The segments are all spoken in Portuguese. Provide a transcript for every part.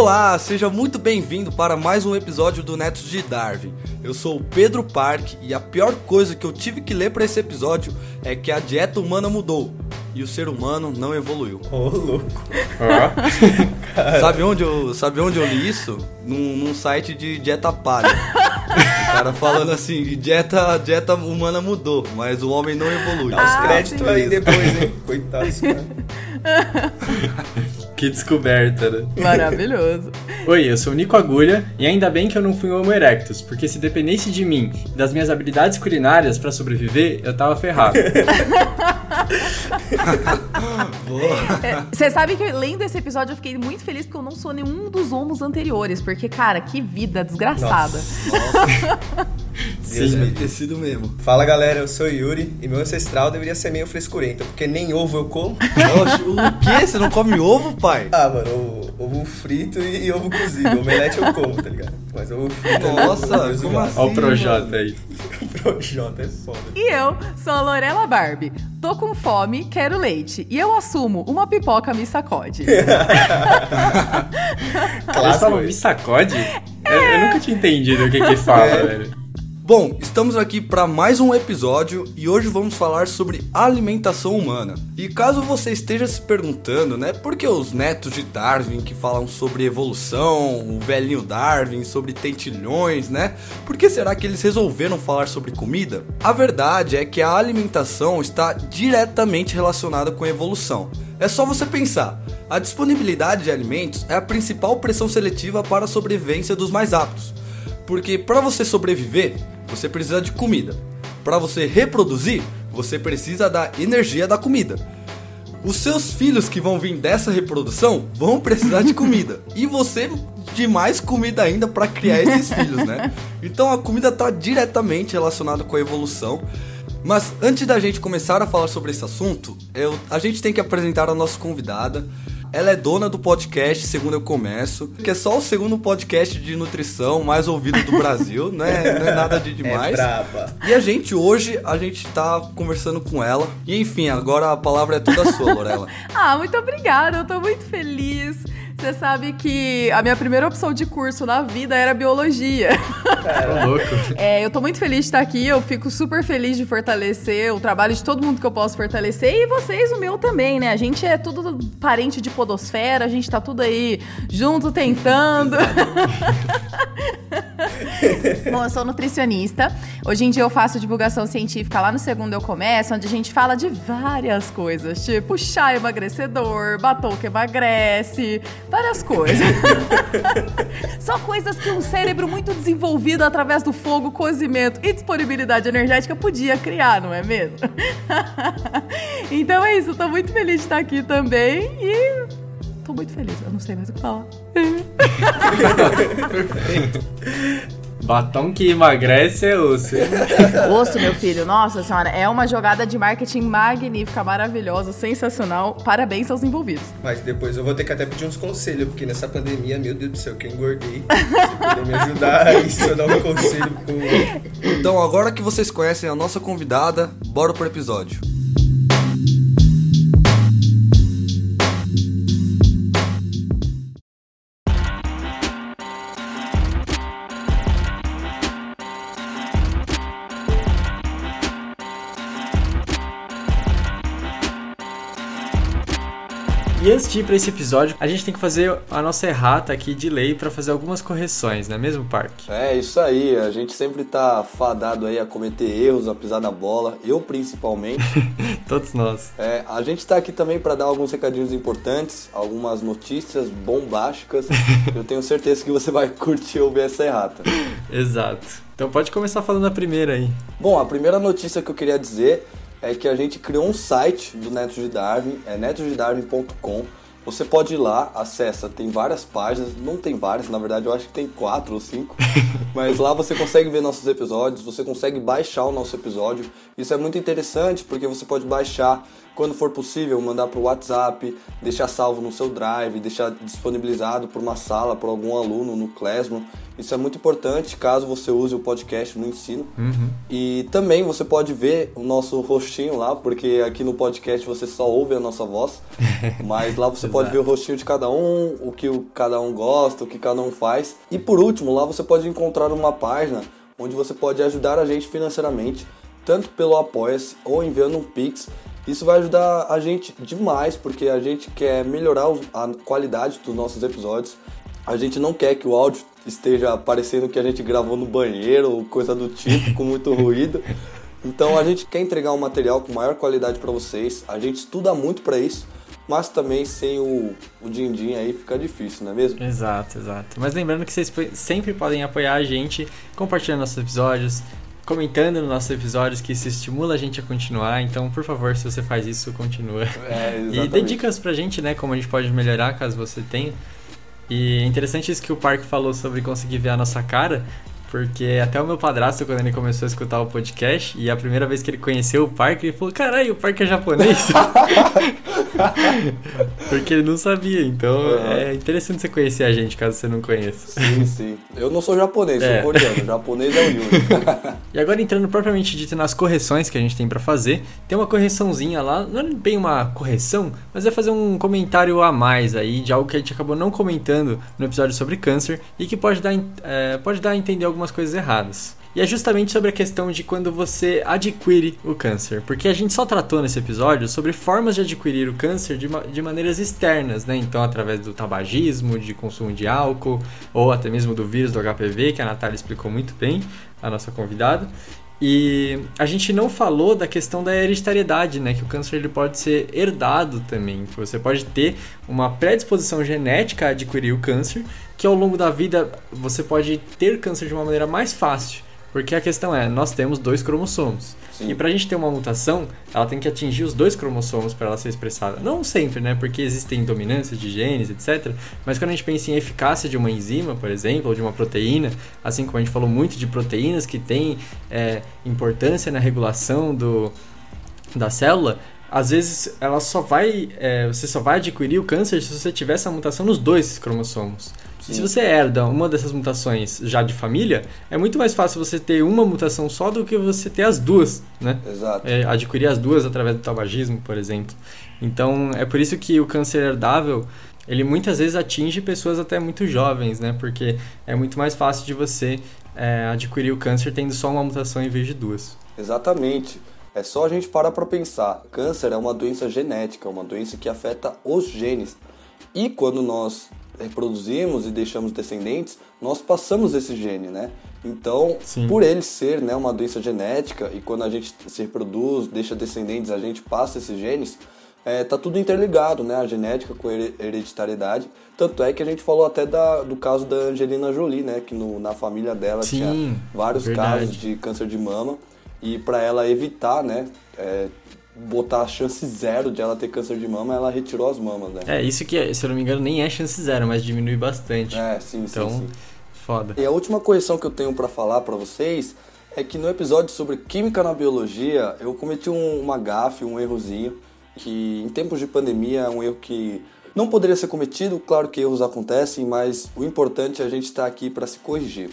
Olá, seja muito bem-vindo para mais um episódio do Netos de Darwin. Eu sou o Pedro Park e a pior coisa que eu tive que ler para esse episódio é que a dieta humana mudou e o ser humano não evoluiu. Ô, louco. Sabe onde eu, sabe onde eu li isso? Num, num site de dieta palha. O cara falando assim, dieta, dieta humana mudou, mas o homem não evolui. Dá os créditos aí depois, hein? Coitados, cara. Que descoberta, né? Maravilhoso. Oi, eu sou o Nico Agulha e ainda bem que eu não fui um Homo erectus, porque se dependesse de mim e das minhas habilidades culinárias pra sobreviver, eu tava ferrado. Você sabe que lendo esse episódio eu fiquei muito feliz porque eu não sou nenhum dos homos anteriores. Porque, cara, que vida desgraçada. Deus Sim. me ter sido mesmo. Fala galera, eu sou o Yuri e meu ancestral deveria ser meio frescurento, porque nem ovo eu como. Oxe, o quê? Você não come ovo, pai? Ah, mano, o- ovo frito e, e ovo cozido. Omelete eu como, tá ligado? Mas ovo frito é Nossa, Deus como assim? Olha o Projota aí. Projota é foda. E eu sou a Lorela Barbie. Tô com fome, quero leite. E eu assumo, uma pipoca me sacode. Clássico. me sacode? Eu, eu nunca tinha entendido o que que fala, É. velho. Bom, estamos aqui para mais um episódio e hoje vamos falar sobre alimentação humana. E caso você esteja se perguntando, né, por que os netos de Darwin que falam sobre evolução, o velhinho Darwin, sobre tentilhões, né? Por que será que eles resolveram falar sobre comida? A verdade é que a alimentação está diretamente relacionada com a evolução. É só você pensar. A disponibilidade de alimentos é a principal pressão seletiva para a sobrevivência dos mais aptos. Porque para você sobreviver, você precisa de comida. Para você reproduzir, você precisa da energia da comida. Os seus filhos que vão vir dessa reprodução vão precisar de comida. E você de mais comida ainda para criar esses filhos, né? Então a comida está diretamente relacionada com a evolução. Mas antes da gente começar a falar sobre esse assunto, eu- a gente tem que apresentar a nossa convidada. Ela é dona do podcast Segundo Eu Começo, que é só o segundo podcast de nutrição mais ouvido do Brasil, não é, não é nada de demais. É braba. E a gente hoje, a gente tá conversando com ela. E enfim, agora a palavra é toda sua, Lorela. ah, muito obrigada. Eu tô muito feliz. Você sabe que a minha primeira opção de curso na vida era biologia. Ô, louco. É, eu tô muito feliz de estar aqui, eu fico super feliz de fortalecer o trabalho de todo mundo que eu posso fortalecer e vocês, o meu também, né? A gente é tudo parente de podosfera, a gente tá tudo aí junto tentando. Bom, eu sou nutricionista. Hoje em dia eu faço divulgação científica lá no Segundo Eu Começo, onde a gente fala de várias coisas, tipo chá emagrecedor, batom que emagrece, várias coisas. Só coisas que um cérebro muito desenvolvido através do fogo, cozimento e disponibilidade energética podia criar, não é mesmo? então é isso, tô muito feliz de estar aqui também e tô muito feliz, eu não sei mais o que falar. Batom que emagrece é osso. hein? Osso, meu filho, nossa senhora, é uma jogada de marketing magnífica, maravilhosa, sensacional. Parabéns aos envolvidos. Mas depois eu vou ter que até pedir uns conselhos, porque nessa pandemia, meu Deus do céu, que eu engordei. Se puder me ajudar aí, se eu dar um conselho pro. Então, agora que vocês conhecem a nossa convidada, bora pro episódio. E antes de ir pra esse episódio, a gente tem que fazer a nossa errata aqui de lei pra fazer algumas correções, não é mesmo, Park? É, isso aí. A gente sempre tá fadado aí a cometer erros, a pisar na bola. Eu, principalmente. Todos nós. É, a gente tá aqui também para dar alguns recadinhos importantes, algumas notícias bombásticas. Eu tenho certeza que você vai curtir ouvir essa errata. Exato. Então pode começar falando a primeira aí. Bom, a primeira notícia que eu queria dizer é que a gente criou um site do Netos de Darwin, é netosdedarwin.com. Você pode ir lá, acessa, tem várias páginas, não tem várias, na verdade eu acho que tem quatro ou cinco, mas lá você consegue ver nossos episódios, você consegue baixar o nosso episódio. Isso é muito interessante porque você pode baixar quando for possível, mandar para o WhatsApp, deixar salvo no seu Drive, deixar disponibilizado por uma sala, por algum aluno no Classroom. Isso é muito importante caso você use o podcast no ensino. Uhum. E também você pode ver o nosso rostinho lá, porque aqui no podcast você só ouve a nossa voz. Mas lá você pode ver o rostinho de cada um, o que cada um gosta, o que cada um faz. E por último, lá você pode encontrar uma página onde você pode ajudar a gente financeiramente, tanto pelo Apoia-se ou enviando um Pix. Isso vai ajudar a gente demais, porque a gente quer melhorar a qualidade dos nossos episódios. A gente não quer que o áudio esteja parecendo que a gente gravou no banheiro ou coisa do tipo, com muito ruído. Então a gente quer entregar um material com maior qualidade para vocês. A gente estuda muito para isso, mas também sem o, o din-din aí fica difícil, não é mesmo? Exato, exato. Mas lembrando que vocês sempre podem apoiar a gente compartilhando nossos episódios, comentando nos nossos episódios, que isso estimula a gente a continuar. Então, por favor, se você faz isso, continua. É, E dê dicas pra gente, né? Como a gente pode melhorar caso você tenha. E é interessante isso que o Parque falou sobre conseguir ver a nossa cara, porque até o meu padrasto, quando ele começou a escutar o podcast, e a primeira vez que ele conheceu o Parque, ele falou: Caralho, o Parque é japonês. porque ele não sabia. Então Uhum. é interessante você conhecer a gente, caso você não conheça. Sim, sim. Eu não sou japonês, É. sou coreano. japonês é o Yuri. E agora entrando propriamente dito nas correções que a gente tem pra fazer, tem uma correçãozinha lá, não é bem uma correção, mas é fazer um comentário a mais aí de algo que a gente acabou não comentando no episódio sobre câncer e que pode dar, é, pode dar a entender algumas coisas erradas. E é justamente sobre a questão de quando você adquire o câncer, porque a gente só tratou nesse episódio sobre formas de adquirir o câncer de, de maneiras externas, né? Então, através do tabagismo, de consumo de álcool, ou até mesmo do vírus do HPV, que a Natália explicou muito bem, a nossa convidada. E a gente não falou da questão da hereditariedade, né? Que o câncer ele pode ser herdado também. Você pode ter uma predisposição genética a adquirir o câncer, que ao longo da vida você pode ter câncer de uma maneira mais fácil. Porque a questão é, nós temos dois cromossomos. Sim. E pra gente ter uma mutação, ela tem que atingir os dois cromossomos para ela ser expressada. Não sempre, né? Porque existem dominâncias de genes, etc. Mas quando a gente pensa em eficácia de uma enzima, por exemplo, ou de uma proteína, assim como a gente falou muito de proteínas que têm é, importância na regulação do, da célula, às vezes ela só vai, é, você só vai adquirir o câncer se você tiver essa mutação nos dois cromossomos. E se você herda uma dessas mutações já de família, é muito mais fácil você ter uma mutação só do que você ter as duas, né? Exato. É, adquirir as duas através do tabagismo, por exemplo. Então, é por isso que o câncer herdável, ele muitas vezes atinge pessoas até muito jovens, né? Porque é muito mais fácil de você é, adquirir o câncer tendo só uma mutação em vez de duas. Exatamente. É só a gente parar para pensar. Câncer é uma doença genética, uma doença que afeta os genes. E quando nós reproduzimos e deixamos descendentes, nós passamos esse gene, né? Então, Sim. por ele ser né, uma doença genética e quando a gente se reproduz, deixa descendentes, a gente passa esses genes, é, tá tudo interligado, né? A genética com a here- hereditariedade. Tanto é que a gente falou até da, do caso da Angelina Jolie, né? Que no- na família dela Sim, tinha vários verdade. casos de câncer de mama. E para ela evitar, né? é, botar a chance zero de ela ter câncer de mama, ela retirou as mamas, né? É, isso que, se eu não me engano, nem é chance zero, mas diminui bastante. É, sim, sim, então, sim. foda. E a última correção que eu tenho para falar para vocês é que no episódio sobre química na biologia, eu cometi um, uma gafe, um errozinho, que em tempos de pandemia é um erro que não poderia ser cometido, claro que erros acontecem, mas o importante é a gente estar aqui para se corrigir.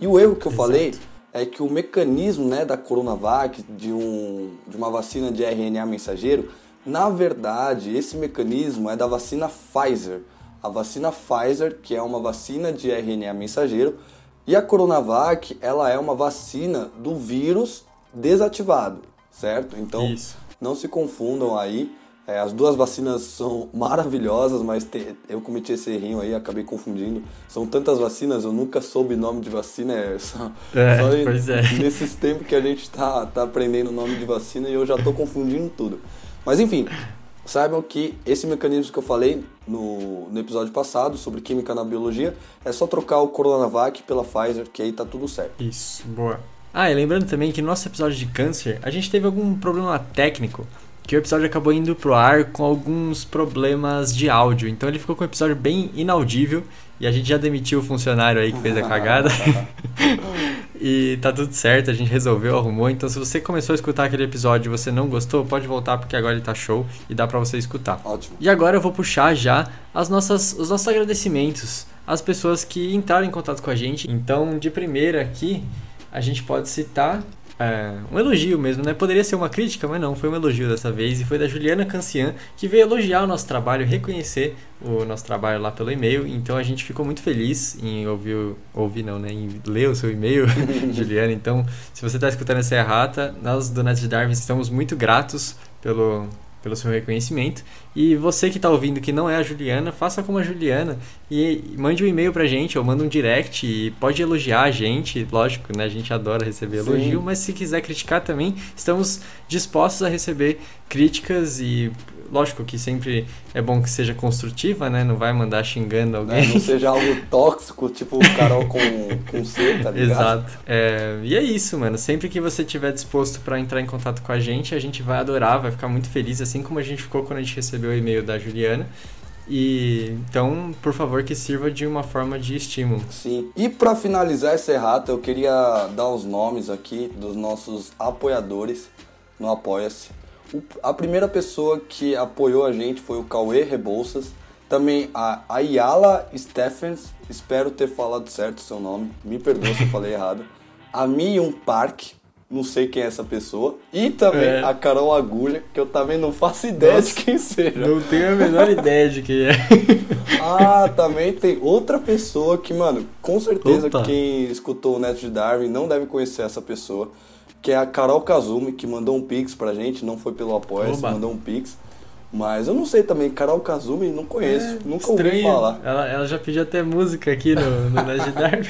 E o erro que eu Exato. falei é que o mecanismo né, da Coronavac, de, um, de uma vacina de RNA mensageiro, na verdade, esse mecanismo é da vacina Pfizer. A vacina Pfizer, que é uma vacina de RNA mensageiro, e a Coronavac, ela é uma vacina do vírus desativado, certo? Então, Isso. não se confundam aí. É, as duas vacinas são maravilhosas, mas te- eu cometi esse errinho aí, acabei confundindo. São tantas vacinas, eu nunca soube nome de vacina. É só, É, só em- pois é. nesses tempos que a gente tá, tá aprendendo o nome de vacina e eu já tô confundindo tudo. Mas enfim, saibam que esse mecanismo que eu falei no, no episódio passado sobre química na biologia é só trocar o Coronavac pela Pfizer, que aí tá tudo certo. Isso, boa. Ah, e lembrando também que no nosso episódio de câncer, a gente teve algum problema técnico, que o episódio acabou indo pro ar com alguns problemas de áudio. Então ele ficou com um episódio bem inaudível e a gente já demitiu o funcionário aí que fez a cagada. e tá tudo certo, a gente resolveu, arrumou. Então se você começou a escutar aquele episódio e você não gostou, pode voltar porque agora ele tá show e dá pra você escutar. Ótimo. E agora eu vou puxar já as nossas, os nossos agradecimentos as pessoas que entraram em contato com a gente. Então, de primeira aqui, a gente pode citar é, um elogio mesmo, né? Poderia ser uma crítica, mas não, foi um elogio dessa vez. E foi da Juliana Cancian, que veio elogiar o nosso trabalho, reconhecer o nosso trabalho lá pelo e-mail. Então a gente ficou muito feliz em ouvir, ouvir não, né? Em ler o seu e-mail, Juliana. Então, se você está escutando essa errata, nós do Net Darwin estamos muito gratos pelo, pelo seu reconhecimento. E você que está ouvindo que não é a Juliana, faça como a Juliana e mande um e-mail pra gente ou manda um direct e pode elogiar a gente, lógico, né? A gente adora receber Sim. elogio, mas se quiser criticar também, estamos dispostos a receber críticas e lógico que sempre é bom que seja construtiva, né? Não vai mandar xingando Né? alguém. Não seja algo tóxico, tipo o Carol com, com C, tá ligado? Exato. É, e é isso, mano. Sempre que você estiver disposto para entrar em contato com a gente, a gente vai adorar, vai ficar muito feliz, assim como a gente ficou quando a gente recebeu o e-mail da Juliana. E então, por favor, que sirva de uma forma de estímulo. Sim. E pra finalizar essa errata, eu queria dar os nomes aqui dos nossos apoiadores no Apoia-se. A primeira pessoa que apoiou a gente foi o Cauê Rebouças. Também a Ayala Stephens, espero ter falado certo o seu nome, me perdoe se eu falei errado. A Mion Park, não sei quem é essa pessoa. E também É. a Carol Agulha, que eu também não faço ideia Nossa. de quem seja. Não tenho a menor ideia de quem é. Ah, também tem outra pessoa que, mano, com certeza Opa. quem escutou o Neto de Darwin não deve conhecer essa pessoa, que é a Carol Kazumi, que mandou um pix pra gente, não foi pelo apoia Oba. mandou um pix. Mas eu não sei também, Carol Kazumi, não conheço, nunca ouvi É, Estranho. falar. Ela, ela já pediu até música aqui no, no Nerd Darwin.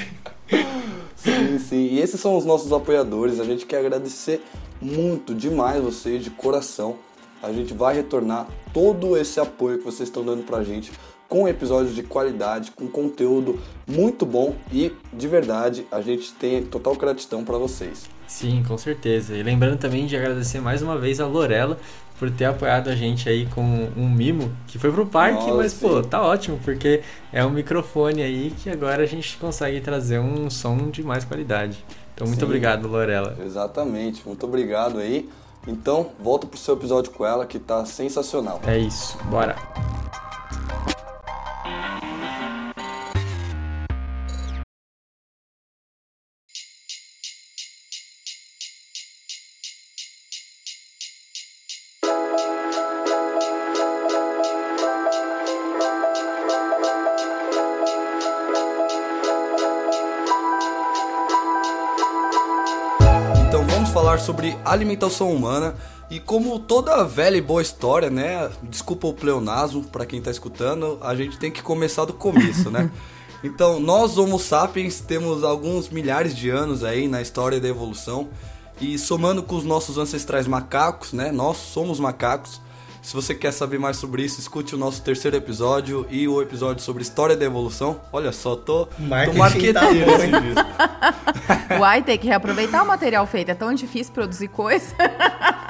Sim, sim. E esses são os nossos apoiadores. A gente quer agradecer muito demais vocês de coração. A gente vai retornar todo esse apoio que vocês estão dando pra gente com episódios de qualidade, com conteúdo muito bom e de verdade a gente tem total gratidão pra vocês. Sim, com certeza. E lembrando também de agradecer mais uma vez a Lorela por ter apoiado a gente aí com um mimo que foi pro parque, Nossa, mas pô, tá ótimo, porque é um microfone aí que agora a gente consegue trazer um som de mais qualidade. Então muito Sim. obrigado, Lorela. Exatamente. Muito obrigado aí. Então, volta pro seu episódio com ela que tá sensacional. É isso, bora. Sobre alimentação humana e como toda velha e boa história, né? Desculpa o pleonasmo para quem tá escutando, a gente tem que começar do começo, né? Então, nós Homo sapiens temos alguns milhares de anos aí na história da evolução e somando com os nossos ancestrais macacos, né? Nós somos macacos. Se você quer saber mais sobre isso, escute o nosso terceiro episódio e o episódio sobre história da evolução. Olha só, tô, tô Marketing marqueteiro tá bom. Uai, tem que reaproveitar o material feito. É tão difícil produzir coisa.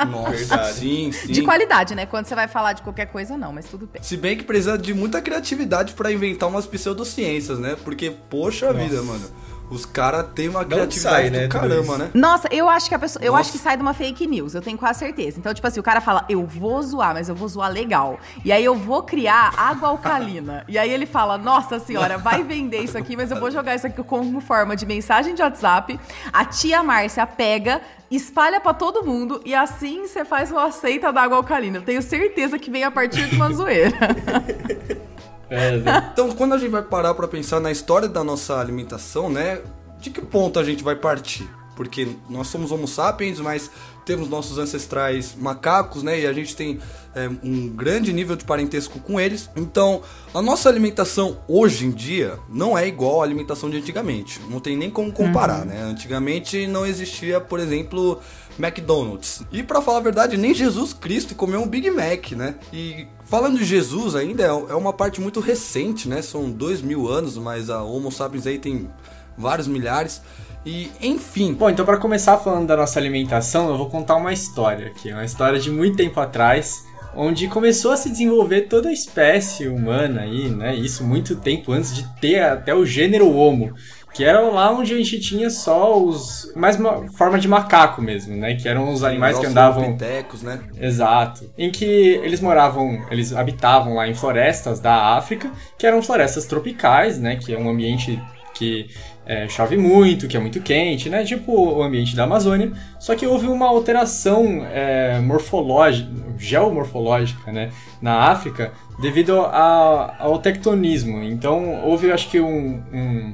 Nossa, Verdade. sim, sim. De qualidade, né? Quando você vai falar de qualquer coisa, não, mas tudo bem. Se bem que precisa de muita criatividade pra inventar umas pseudociências, né? Porque, poxa Nossa. vida, mano. Os caras têm uma criatividade sai, do né, tudo caramba, né? Nossa, eu acho que a pessoa. Eu Nossa. acho que sai de uma fake news, eu tenho quase certeza. Então, tipo assim, o cara fala, eu vou zoar, mas eu vou zoar legal. E aí eu vou criar água alcalina. e aí ele fala, nossa senhora, vai vender isso aqui, mas eu vou jogar isso aqui como forma de mensagem de WhatsApp. A tia Márcia pega, espalha pra todo mundo e assim você faz uma aceita da água alcalina. Eu tenho certeza que vem a partir de uma zoeira. É, né? Então, quando a gente vai parar pra pensar na história da nossa alimentação, né? De que ponto a gente vai partir? Porque nós somos homo sapiens, mas temos nossos ancestrais macacos, né? E a gente tem é, um grande nível de parentesco com eles. Então, a nossa alimentação hoje em dia não é igual à alimentação de antigamente. Não tem nem como comparar, né? Antigamente não existia, por exemplo, McDonald's. E pra falar a verdade, nem Jesus Cristo comeu um Big Mac, né? E falando de Jesus ainda, é é uma parte muito recente, né? São dois mil anos, mas a Homo sapiens aí tem vários milhares. E, enfim, Bom, então para começar falando da nossa alimentação, eu vou contar uma história aqui, uma história de muito tempo atrás, onde começou a se desenvolver toda a espécie humana aí, né? Isso muito tempo antes de ter até o gênero Homo. Que eram lá onde a gente tinha só os. mais uma forma de macaco mesmo, né? Que eram os animais que andavam. Pitecos, né? Exato. Em que eles moravam, eles habitavam lá em florestas da África, que eram florestas tropicais, né? Que é um ambiente que é, chove muito, que é muito quente, né? Tipo o ambiente da Amazônia. Só que houve uma alteração é, morfológica, geomorfológica, né? Na África, devido a, ao tectonismo. Então houve, acho que um, um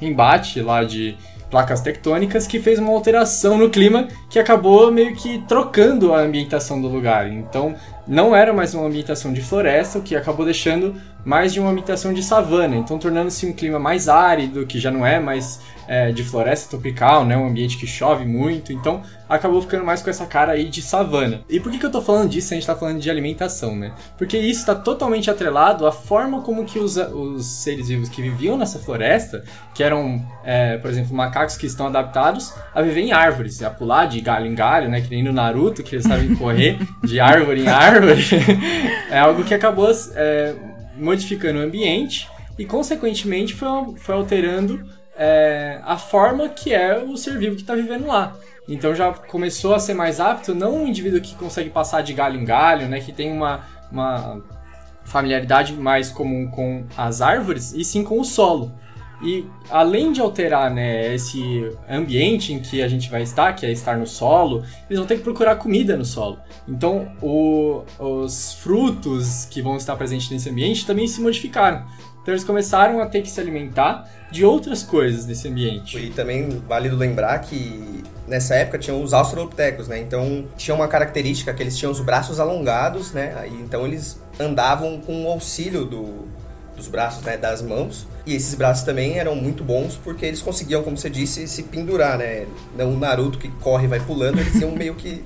embate lá de placas tectônicas que fez uma alteração no clima que acabou meio que trocando a ambientação do lugar. Então, não era mais uma ambientação de floresta, o que acabou deixando mais de uma ambientação de savana, então tornando-se um clima mais árido, que já não é mais é, de floresta tropical, né? Um ambiente que chove muito, então acabou ficando mais com essa cara aí de savana. E por que, que eu tô falando disso se a gente tá falando de alimentação, né? Porque isso está totalmente atrelado à forma como que os, os seres vivos que viviam nessa floresta, que eram, é, por exemplo, macacos que estão adaptados a viver em árvores, a pular de galho em galho, né? Que nem no Naruto, que eles sabem correr de árvore em árvore. é algo que acabou é, modificando o ambiente e, consequentemente, foi, foi alterando é, a forma que é o ser vivo que está vivendo lá. Então já começou a ser mais apto, não um indivíduo que consegue passar de galho em galho, né, que tem uma, uma familiaridade mais comum com as árvores, e sim com o solo. E além de alterar né, esse ambiente em que a gente vai estar, que é estar no solo, eles vão ter que procurar comida no solo. Então, o, os frutos que vão estar presentes nesse ambiente também se modificaram. Então, eles começaram a ter que se alimentar de outras coisas desse ambiente. E também válido lembrar que nessa época tinham os australopitecos, né? Então tinha uma característica que eles tinham os braços alongados, né? então eles andavam com o auxílio do, dos braços, né, das mãos. E esses braços também eram muito bons porque eles conseguiam, como você disse, se pendurar, né? Não o Naruto que corre e vai pulando, eles iam meio que,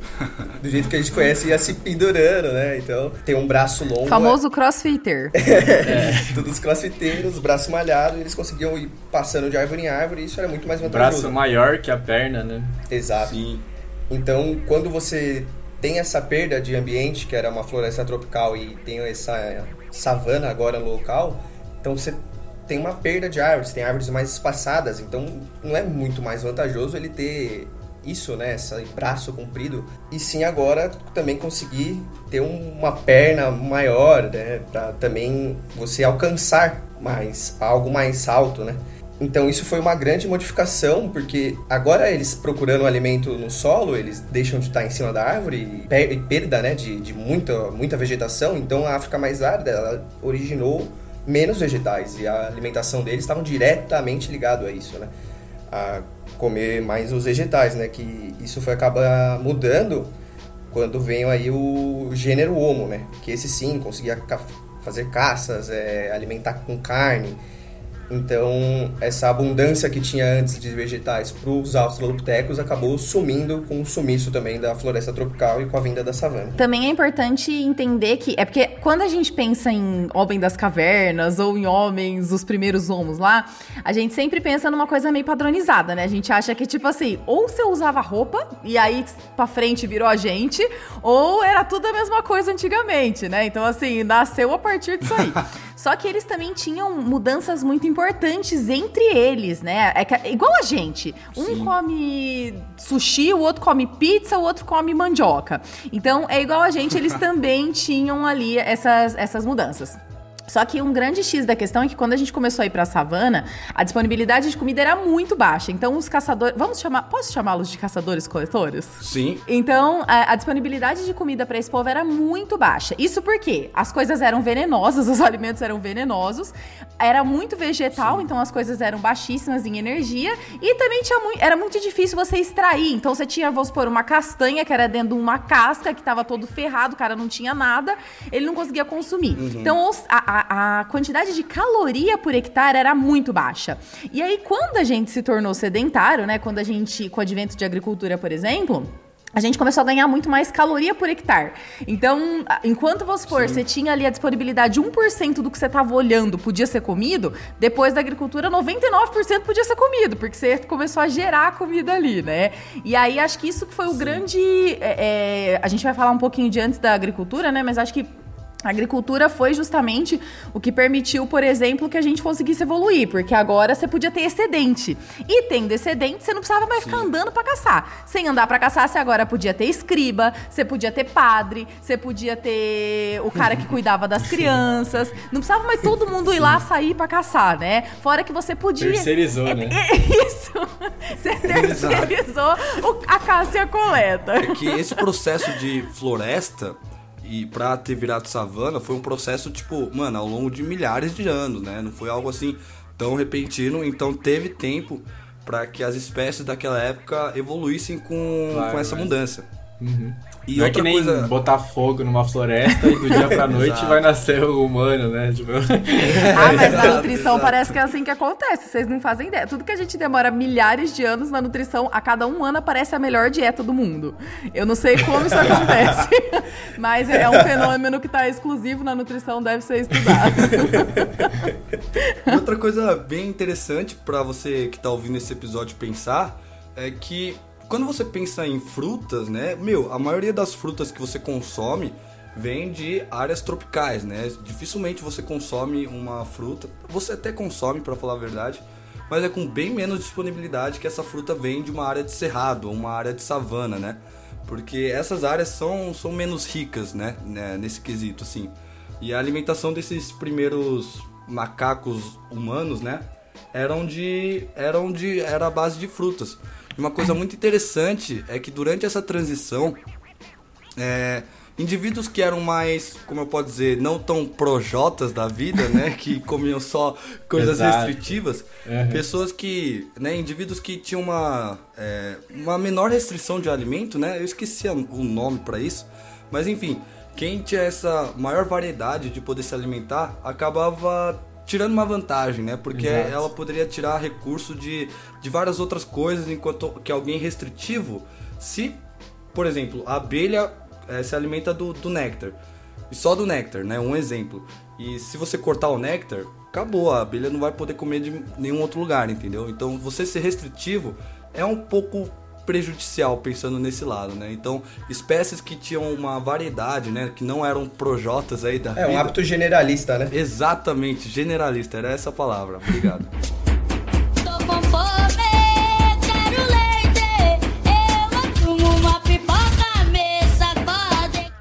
do jeito que a gente conhece, ia se pendurando, né? Então, tem um braço longo. Famoso é... crossfitter. é, todos os crossfitteiros, braço malhado, eles conseguiam ir passando de árvore em árvore e isso era muito mais vantajoso. Braço maior que a perna, né? Exato. Sim. Então, quando você tem essa perda de ambiente, que era uma floresta tropical, e tem essa savana agora no local, então você tem uma perda de árvores, tem árvores mais espaçadas, então não é muito mais vantajoso ele ter isso, né, esse braço comprido, e sim agora também conseguir ter uma perna maior, né, para também você alcançar mais algo mais alto, né? Então isso foi uma grande modificação, porque agora eles procurando alimento no solo, eles deixam de estar em cima da árvore e perda né, de, de muita, muita vegetação, então a África mais árida originou menos vegetais e a alimentação deles estavam diretamente ligado a isso, né? A comer mais os vegetais, né? Que isso foi acabar mudando quando veio aí o gênero Homo, né? Que esse sim conseguia fazer caças, é, alimentar com carne então, essa abundância que tinha antes de vegetais para os australopitecos acabou sumindo com o sumiço também da floresta tropical e com a vinda da savana. Também é importante entender que é porque quando a gente pensa em homem das cavernas ou em homens, os primeiros homos lá, a gente sempre pensa numa coisa meio padronizada, né? A gente acha que tipo assim, ou você usava roupa e aí para frente virou a gente, ou era tudo a mesma coisa antigamente, né? Então assim, nasceu a partir disso aí. Só que eles também tinham mudanças muito importantes entre eles, né? É, que, igual a gente. Um Sim. come sushi, o outro come pizza, o outro come mandioca. Então, é igual a gente, eles também tinham ali essas, essas mudanças. Só que um grande X da questão é que quando a gente começou a ir pra savana, a disponibilidade de comida era muito baixa. Então os caçadores. Vamos chamar. Posso chamá-los de caçadores-coletores? Sim. Então a, a, disponibilidade de comida para esse povo era muito baixa. Isso porque as coisas eram venenosas, os alimentos eram venenosos, era muito vegetal, Sim. então as coisas eram baixíssimas em energia. E também tinha muito, era muito difícil você extrair. Então você tinha, vamos supor, uma castanha que era dentro de uma casca que tava todo ferrado, o cara não tinha nada, ele não conseguia consumir. Uhum. Então a, a a, quantidade de caloria por hectare era muito baixa. E aí, quando a gente se tornou sedentário, né? Quando a gente, com o advento de agricultura, por exemplo a gente começou a ganhar muito mais caloria por hectare. Então, enquanto vamos supor, você tinha ali a disponibilidade de 1% do que você estava olhando podia ser comido, depois da agricultura, 99% podia ser comido, porque você começou a gerar comida ali, né? E aí, acho que isso foi o Sim. grande. É, é, a gente vai falar um pouquinho de antes da agricultura, né? Mas acho que A agricultura foi justamente o que permitiu, por exemplo, que a gente conseguisse evoluir, porque agora você podia ter excedente. E tendo excedente, você não precisava mais Sim. ficar andando para caçar. Sem andar para caçar, você agora podia ter escriba, você podia ter padre, você podia ter o cara que cuidava das crianças. Não precisava mais todo mundo ir lá sair para caçar, né? Fora que você podia. Terceirizou, é, né? É, isso. Você terceirizou a caça e a coleta. É que esse processo de floresta e pra ter virado savana foi um processo, tipo, mano, ao longo de milhares de anos, né? Não foi algo assim tão repentino, então teve tempo para que as espécies daquela época evoluíssem com, claro, com essa mudança. Uhum. E não é que nem coisa... botar fogo numa floresta e do dia pra noite vai nascer o humano, né? Tipo... ah, mas na nutrição exato. parece que é assim que acontece. Vocês não fazem ideia. Tudo que a gente demora milhares de anos na nutrição, a cada um ano aparece a melhor dieta do mundo. Eu não sei como isso acontece, mas é um fenômeno que tá exclusivo na nutrição, deve ser estudado. Outra coisa bem interessante para você que tá ouvindo esse episódio pensar é que quando você pensa em frutas, né? Meu, a maioria das frutas que você consome vem de áreas tropicais, né? Dificilmente você consome uma fruta, você até consome para falar a verdade, mas é com bem menos disponibilidade que essa fruta vem de uma área de cerrado uma área de savana, né? Porque essas áreas são, são menos ricas, né? né? Nesse quesito, assim. E a alimentação desses primeiros macacos humanos, né? Eram de, eram de, era a base de frutas. Uma coisa muito interessante é que durante essa transição, é, indivíduos que eram mais, como eu posso dizer, não tão projotas da vida, né, que comiam só coisas Exato. restritivas, uhum. pessoas que, né, indivíduos que tinham uma, é, uma menor restrição de alimento, né, eu esqueci o nome para isso, mas enfim, quem tinha essa maior variedade de poder se alimentar acabava tirando uma vantagem, né? Porque Exato. ela poderia tirar recurso de, de várias outras coisas, enquanto que alguém restritivo, se, por exemplo, a abelha é, se alimenta do, do néctar, e só do néctar, né? Um exemplo. E se você cortar o néctar, acabou, a abelha não vai poder comer de nenhum outro lugar, entendeu? Então você ser restritivo é um pouco prejudicial pensando nesse lado, né? Então, espécies que tinham uma variedade, né, que não eram projotas aí da É, vida. um hábito generalista, né? Exatamente, generalista, era essa a palavra. Obrigado.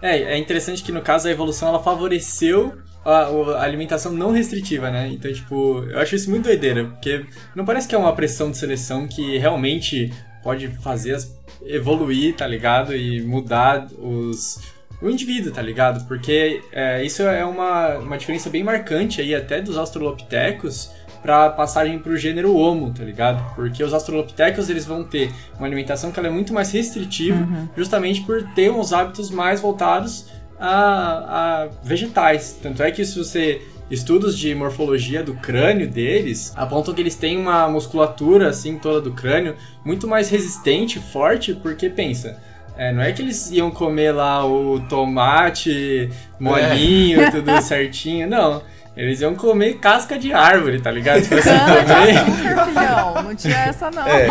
É, é interessante que no caso a evolução ela favoreceu a, a, alimentação não restritiva, né? Então, tipo, eu acho isso muito doideira, porque não parece que é uma pressão de seleção que realmente pode fazer as, evoluir, tá ligado? E mudar os, o indivíduo, tá ligado? Porque é, isso é uma, uma diferença bem marcante aí até dos australopitecos para passagem para o gênero Homo, tá ligado? Porque os australopitecos eles vão ter uma alimentação que é muito mais restritiva, uhum. justamente por ter uns hábitos mais voltados a, a vegetais. Tanto é que se você estudos de morfologia do crânio deles apontam que eles têm uma musculatura assim toda do crânio muito mais resistente, forte, porque pensa, é, não é que eles iam comer lá o tomate molinho, é. tudo certinho, não. Eles iam comer casca de árvore, tá ligado? Tipo assim, comer... açúcar, filhão. Não tinha essa, não. É.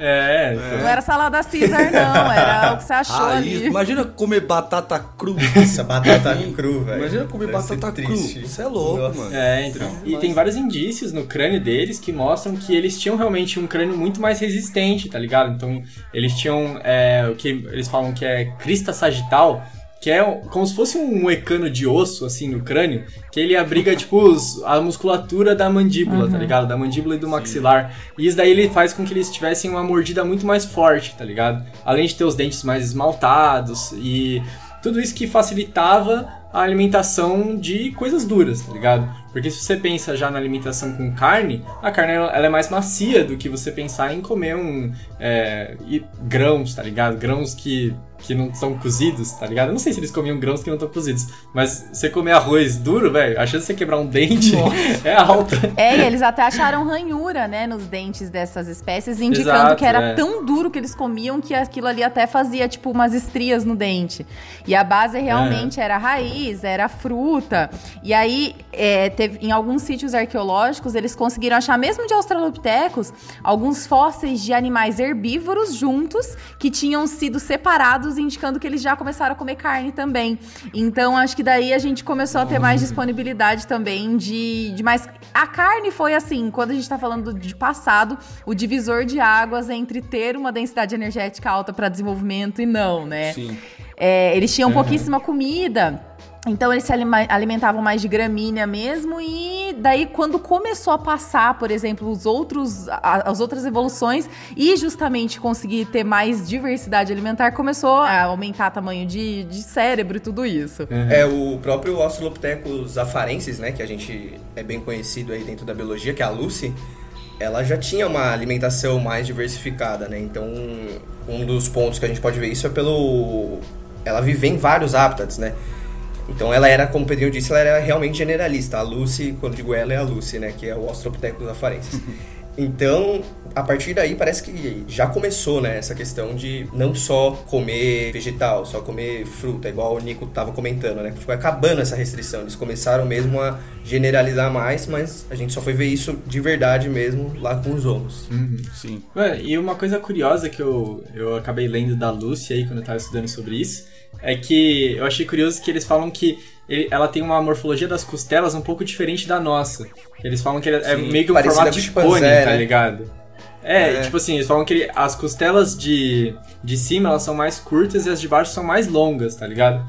é. Então... Não era salada Caesar, não. Era o que você achou ah, ali. Imagina comer batata cru. Nossa, batata cru, velho. Imagina comer Deve batata cru. Isso é louco, Nossa. mano. É, então. E tem vários indícios no crânio deles que mostram que eles tinham realmente um crânio muito mais resistente, tá ligado? Então, eles tinham é, o que eles falam que é crista sagital, que é como se fosse um moecano de osso, assim, no crânio, que ele abriga, tipo, os, a musculatura da mandíbula, tá uhum. tá ligado? Da mandíbula e do maxilar. E isso daí ele faz com que eles tivessem uma mordida muito mais forte, tá ligado? Além de ter os dentes mais esmaltados e tudo isso que facilitava a alimentação de coisas duras, tá ligado? Porque se você pensa já na alimentação com carne, a carne ela é mais macia do que você pensar em comer um é, grãos, tá ligado? Grãos que que não são cozidos, tá ligado? Eu não sei se eles comiam grãos que não estão cozidos, mas você comer arroz duro, velho, a chance de você quebrar um dente Nossa. é alta. É, e eles até acharam ranhura, né, nos dentes dessas espécies, indicando Exato, que era é. tão duro que eles comiam que aquilo ali até fazia, tipo, umas estrias no dente. E a base realmente é. era a raiz raiz era fruta. E aí, é, teve, em alguns sítios arqueológicos, eles conseguiram achar, mesmo de australopitecos, alguns fósseis de animais herbívoros juntos que tinham sido separados, indicando que eles já começaram a comer carne também. Então, acho que daí a gente começou a ter mais disponibilidade também de, de mais. A carne foi assim, quando a gente tá falando de passado, o divisor de águas entre ter uma densidade energética alta para desenvolvimento e não, né? Sim. É, eles tinham pouquíssima comida. Então eles se alimentavam mais de gramínea mesmo e daí quando começou a passar, por exemplo, os outros as outras evoluções e justamente conseguir ter mais diversidade alimentar, começou a aumentar tamanho de, de cérebro e tudo isso. É o próprio Australopithecus afarensis, né, que a gente é bem conhecido aí dentro da biologia, que é a Lucy, ela já tinha uma alimentação mais diversificada, né? Então, um dos pontos que a gente pode ver isso é pelo ela vive em vários hábitats, né? Então ela era, como o Pedrinho disse, ela era realmente generalista. A Lucy, quando digo ela, é a Lucy, né? Que é o Australopithecus afarensis. Então, a partir daí parece que já começou, né, essa questão de não só comer vegetal, só comer fruta, igual o Nico tava comentando, né? Foi acabando essa restrição. Eles começaram mesmo a generalizar mais, mas a gente só foi ver isso de verdade mesmo lá com os homos. Sim. Mano, e uma coisa curiosa que eu, eu acabei lendo da Lucy aí quando eu tava estudando sobre isso é que eu achei curioso que eles falam que ele- ela tem uma morfologia das costelas um pouco diferente da nossa. Eles falam que é Sim, meio que um formato de cone, tá né? ligado? É, É. tipo assim, eles falam que ele- as costelas de, de cima elas são mais curtas e as de baixo são mais longas, tá ligado?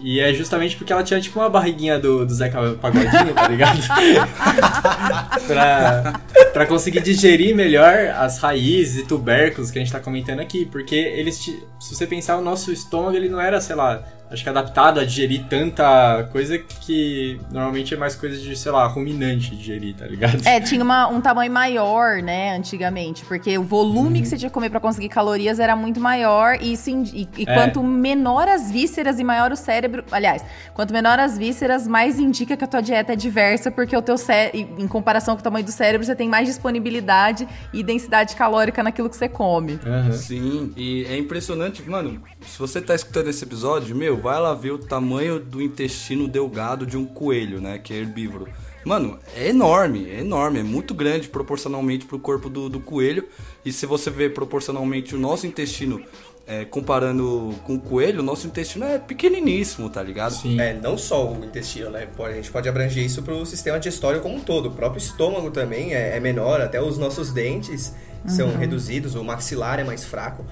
E é justamente porque ela tinha tipo uma barriguinha do, do Zeca Pagodinho, tá ligado? pra, pra conseguir digerir melhor as raízes e tubérculos que a gente tá comentando aqui. Porque eles, se você pensar, o nosso estômago ele não era, sei lá, acho que adaptado a digerir tanta coisa que normalmente é mais coisa de, sei lá, ruminante digerir, tá ligado? É, tinha uma- um tamanho maior, né, antigamente, porque o volume que você tinha que comer pra conseguir calorias era muito maior e, isso e, e É. quanto menor as vísceras e maior o cérebro, aliás, quanto menor as vísceras, mais indica que a tua dieta é diversa, porque o teu cé em comparação com o tamanho do cérebro, você tem mais disponibilidade e densidade calórica naquilo que você come. Aham. Sim, e é impressionante, mano. Se você tá escutando esse episódio, meu, vai lá ver o tamanho do intestino delgado de um coelho, né? Que é herbívoro. Mano, é enorme, é enorme, é muito grande proporcionalmente pro corpo do, do coelho. E se você ver proporcionalmente o nosso intestino é, comparando com o coelho, o nosso intestino é pequeniníssimo, tá ligado? Sim. É, não só o intestino, né? A gente pode abranger isso pro sistema digestório como um todo. O próprio estômago também é, é menor, até os nossos dentes são reduzidos, o maxilar é mais fraco.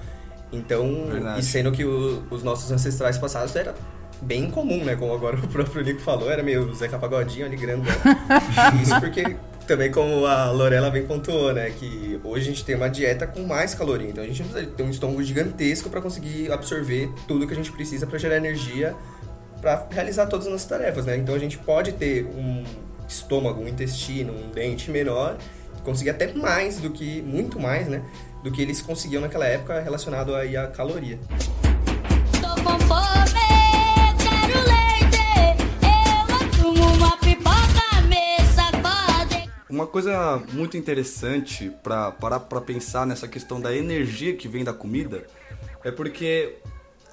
Então, Verdade. e sendo que o- os nossos ancestrais passados era bem comum, né? Como agora o próprio Nico falou, era meio Zeca Pagodinho ali grandão. Isso porque também como a Lorela bem pontuou, né? Que hoje a gente tem uma dieta com mais caloria. Então a gente precisa ter um estômago gigantesco para conseguir absorver tudo que a gente precisa para gerar energia para realizar todas as nossas tarefas, né? Então a gente pode ter um estômago, um intestino, um dente menor, conseguir até mais do que, muito mais, né? Do que eles conseguiam naquela época relacionado aí à caloria. Tô com fome, quero leite. Eu uma pipoca, me sacode. Uma coisa muito interessante pra parar pra pensar nessa questão da energia que vem da comida é porque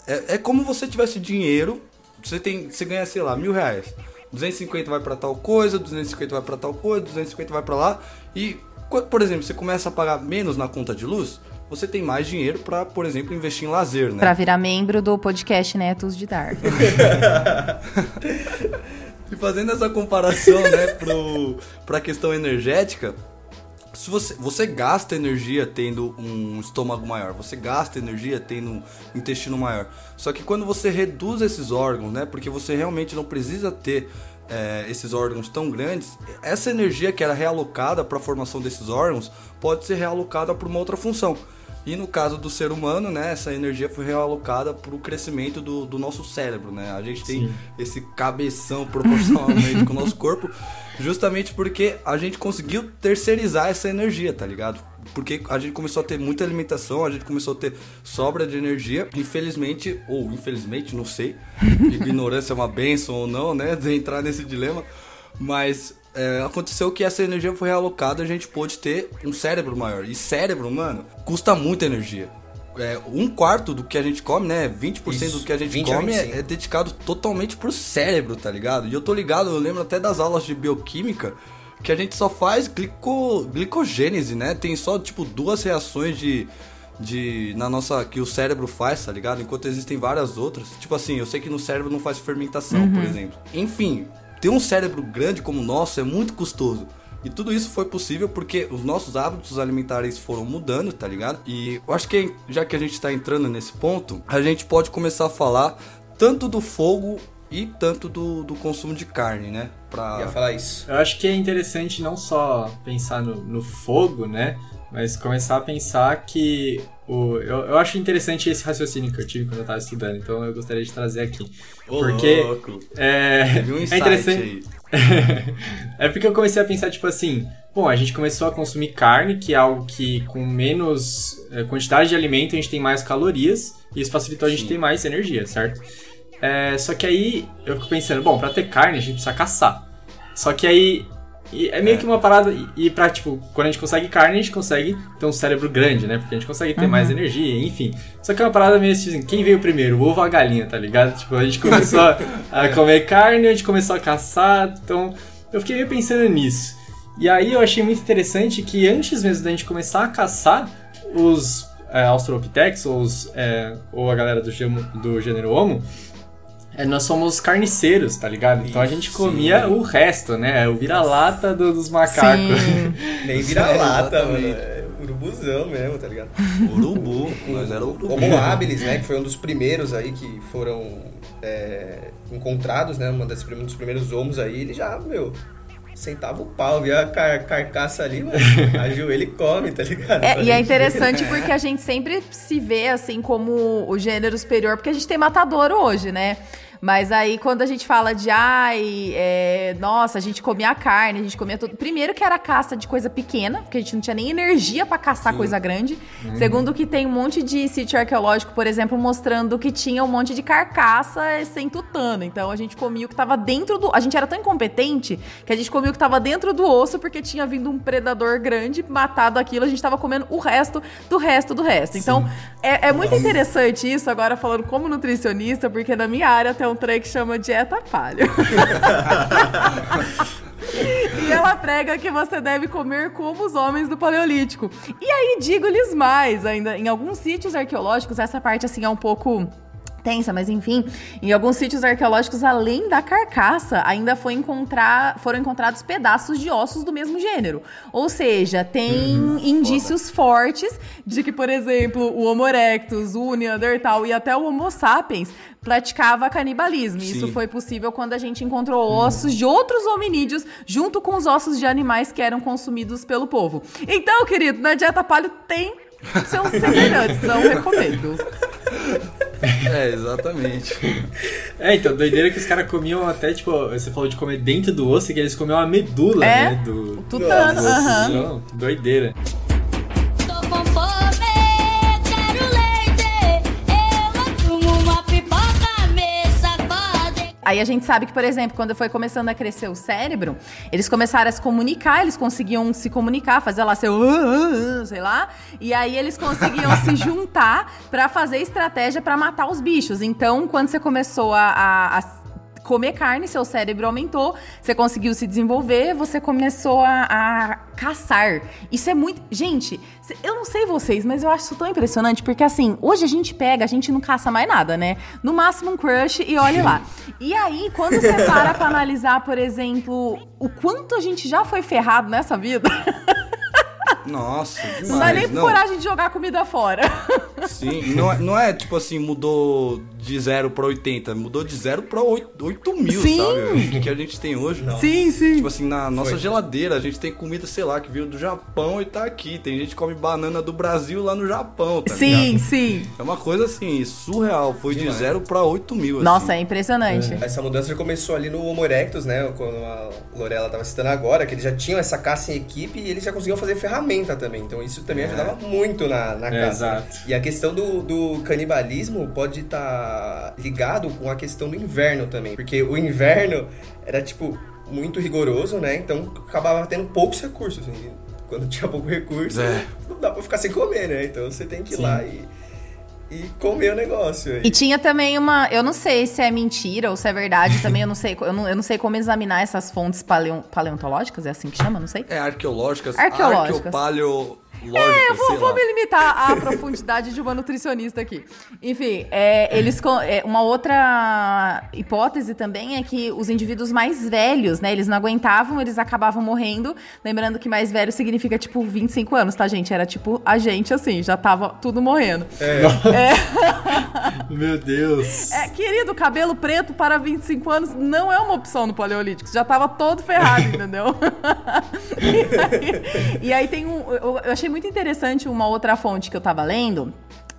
é, é como você tivesse dinheiro, você tem, você ganha, sei lá, mil reais. 250 vai pra tal coisa, 250 vai pra tal coisa, 250 vai pra lá. E, por exemplo, você começa a pagar menos na conta de luz, você tem mais dinheiro pra, por exemplo, investir em lazer, né? Pra virar membro do podcast Netos de Dark. E fazendo essa comparação, né, pro, pra questão energética, se você, você gasta energia tendo um estômago maior, você gasta energia tendo um intestino maior. Só que quando você reduz esses órgãos, né, porque você realmente não precisa ter é, esses órgãos tão grandes, essa energia que era realocada para a formação desses órgãos pode ser realocada para uma outra função. E no caso do ser humano, né, essa energia foi realocada para o crescimento do, do nosso cérebro, né? A gente tem Sim. esse cabeção proporcionalmente com o nosso corpo, justamente porque a gente conseguiu terceirizar essa energia, tá ligado? Porque a gente começou a ter muita alimentação, a gente começou a ter sobra de energia. Infelizmente, ou infelizmente, não sei, ignorância é uma benção ou não, né? De entrar nesse dilema. Mas é, aconteceu que essa energia foi realocada, a gente pôde ter um cérebro maior. E cérebro, mano, custa muita energia. é, um quarto do que a gente come, né? 20% Isso, do que a gente 20 a come é, 25. é dedicado totalmente pro cérebro, tá ligado? E eu tô ligado, eu lembro até das aulas de bioquímica que a gente só faz glico, glicogênese, né? Tem só tipo duas reações de de na nossa que o cérebro faz, tá ligado? Enquanto existem várias outras. Tipo assim, eu sei que no cérebro não faz fermentação, por exemplo. Enfim, ter um cérebro grande como o nosso é muito custoso. E tudo isso foi possível porque os nossos hábitos alimentares foram mudando, tá ligado? E eu acho que já que a gente tá entrando nesse ponto, a gente pode começar a falar tanto do fogo e tanto do, do consumo de carne, né? Pra... Ia falar isso. Eu acho que é interessante não só pensar no, no fogo, né? Mas começar a pensar que. O, eu, eu acho interessante esse raciocínio que eu tive quando eu tava estudando, então eu gostaria de trazer aqui. Ô, porque louco. é, um é interessante. é porque eu comecei a pensar, tipo assim, bom, a gente começou a consumir carne, que é algo que com menos é, quantidade de alimento a gente tem mais calorias, e isso facilitou a gente Sim. ter mais energia, certo? É, só que aí eu fico pensando, bom, pra ter carne a gente precisa caçar. Só que aí e é meio que uma parada, e- e pra, tipo, quando a gente consegue carne, a gente consegue ter um cérebro grande, né? Porque a gente consegue ter mais energia, enfim. Só que é uma parada meio assim, quem veio primeiro, o ovo ou a galinha, tá ligado? Tipo, a gente começou a- comer carne, a gente começou a caçar, então eu fiquei meio pensando nisso. E aí eu achei muito interessante que antes mesmo da gente começar a caçar, os é, Australopithecus, ou, os, é, ou a galera do, do gênero Homo, é, nós somos carniceiros, tá ligado? Então a gente comia sim. o resto, né? O vira-lata do- dos macacos. Sim. Nem vira-lata, mano. É urubuzão mesmo, tá ligado? Urubu, nós era urubu. Homo habilis, né? Que foi um dos primeiros aí que foram é, encontrados, né? Um dos primeiros homos aí, ele já, meu, sentava o pau, via a car- carcaça ali, mano, ajoelha e come, tá ligado? É, e é interessante porque a gente sempre se vê assim como o gênero superior, porque a gente tem matador hoje, né? Mas aí quando a gente fala de ai, é, nossa, a gente comia carne, a gente comia tudo. Primeiro que era caça de coisa pequena, porque a gente não tinha nem energia pra caçar coisa grande. Segundo que tem um monte de sítio arqueológico, por exemplo, mostrando que tinha um monte de carcaça sem tutano. Então a gente comia o que tava dentro do. A gente era tão incompetente que a gente comia o que tava dentro do osso porque tinha vindo um predador grande, matado aquilo, a gente tava comendo o resto do resto do resto. Então é, é muito interessante isso, agora falando como nutricionista, porque na minha área tem um trem que chama dieta paleo. E ela prega que você deve comer como os homens do Paleolítico. E aí, digo-lhes mais, ainda em alguns sítios arqueológicos, essa parte assim é um pouco tensa, mas enfim, em alguns sítios arqueológicos, além da carcaça, ainda foi encontrar, foram encontrados pedaços de ossos do mesmo gênero. Ou seja, tem indícios fortes de que, por exemplo, o Homo erectus, o Neandertal e até o Homo sapiens praticava canibalismo. E Isso Sim. foi possível quando a gente encontrou ossos de outros hominídeos junto com os ossos de animais que eram consumidos pelo povo. Então, querido, na dieta paleo tem seus semelhantes, não recomendo. É, exatamente. É, então, doideira que os caras comiam até, tipo, você falou de comer dentro do osso, que eles comiam a medula, É? né? Do, Tutano, do aham. Não, doideira. Aí a gente sabe que, por exemplo, quando foi começando a crescer o cérebro, eles começaram a se comunicar, eles conseguiam se comunicar, fazer lá seu, "Ah, ah, ah", sei lá, e aí eles conseguiam se juntar pra fazer estratégia pra matar os bichos. Então, quando você começou a, a- a comer carne, seu cérebro aumentou, você conseguiu se desenvolver, você começou a, a caçar. Isso é muito. Gente, eu não sei vocês, mas eu acho isso tão impressionante, porque assim, hoje a gente pega, a gente não caça mais nada, né? No máximo um crush e olha lá. E aí, quando você para pra analisar, por exemplo, o quanto a gente já foi ferrado nessa vida, Nossa, demais. não dá nem não, coragem de jogar comida fora. Sim, não é, não é tipo assim, mudou de 0 pra 80, mudou de 0 pra 8, 8 mil, Sim. sabe? O que a gente tem hoje. Sim, sim. Tipo assim, na nossa Foi. geladeira, a gente tem comida, sei lá, que veio do Japão e tá aqui. Tem gente que come banana do Brasil lá no Japão, tá sim, ligado? sim. É uma coisa assim, surreal. Foi Demais. de 0 pra 8 mil. assim. Nossa, é impressionante. Essa mudança já começou ali no Homo erectus, né? Quando a Lorela tava citando agora, que eles já tinham essa caça em equipe e eles já conseguiam fazer ferramenta também. Então isso também ajudava muito na, na É, caça. exato. E a questão do, do canibalismo pode estar ligado com a questão do inverno também. Porque o inverno era, tipo, muito rigoroso, né? Então acabava tendo poucos recursos. assim. Quando tinha pouco recurso, É. não dá pra ficar sem comer, né? Então você tem que ir lá e e comer o negócio. E tinha também uma. Eu não sei se é mentira ou se é verdade também. Eu não sei, eu não, eu não sei como examinar essas fontes paleo, paleontológicas, é assim que chama? Não sei. É arqueológicas, Arqueológicas. arqueopaleo... É, eu vou, vou me limitar à profundidade de uma nutricionista aqui. Enfim, é, eles é, uma outra hipótese também é que os indivíduos mais velhos, né? Eles não aguentavam, eles acabavam morrendo. Lembrando que mais velho significa tipo 25 anos, tá, gente? Era tipo a gente assim, já tava tudo morrendo. Meu Deus. É, querido, cabelo preto para 25 anos não é uma opção no Paleolítico. Já tava todo ferrado, entendeu? e, aí, e aí tem um. Eu achei muito interessante uma outra fonte que eu tava lendo.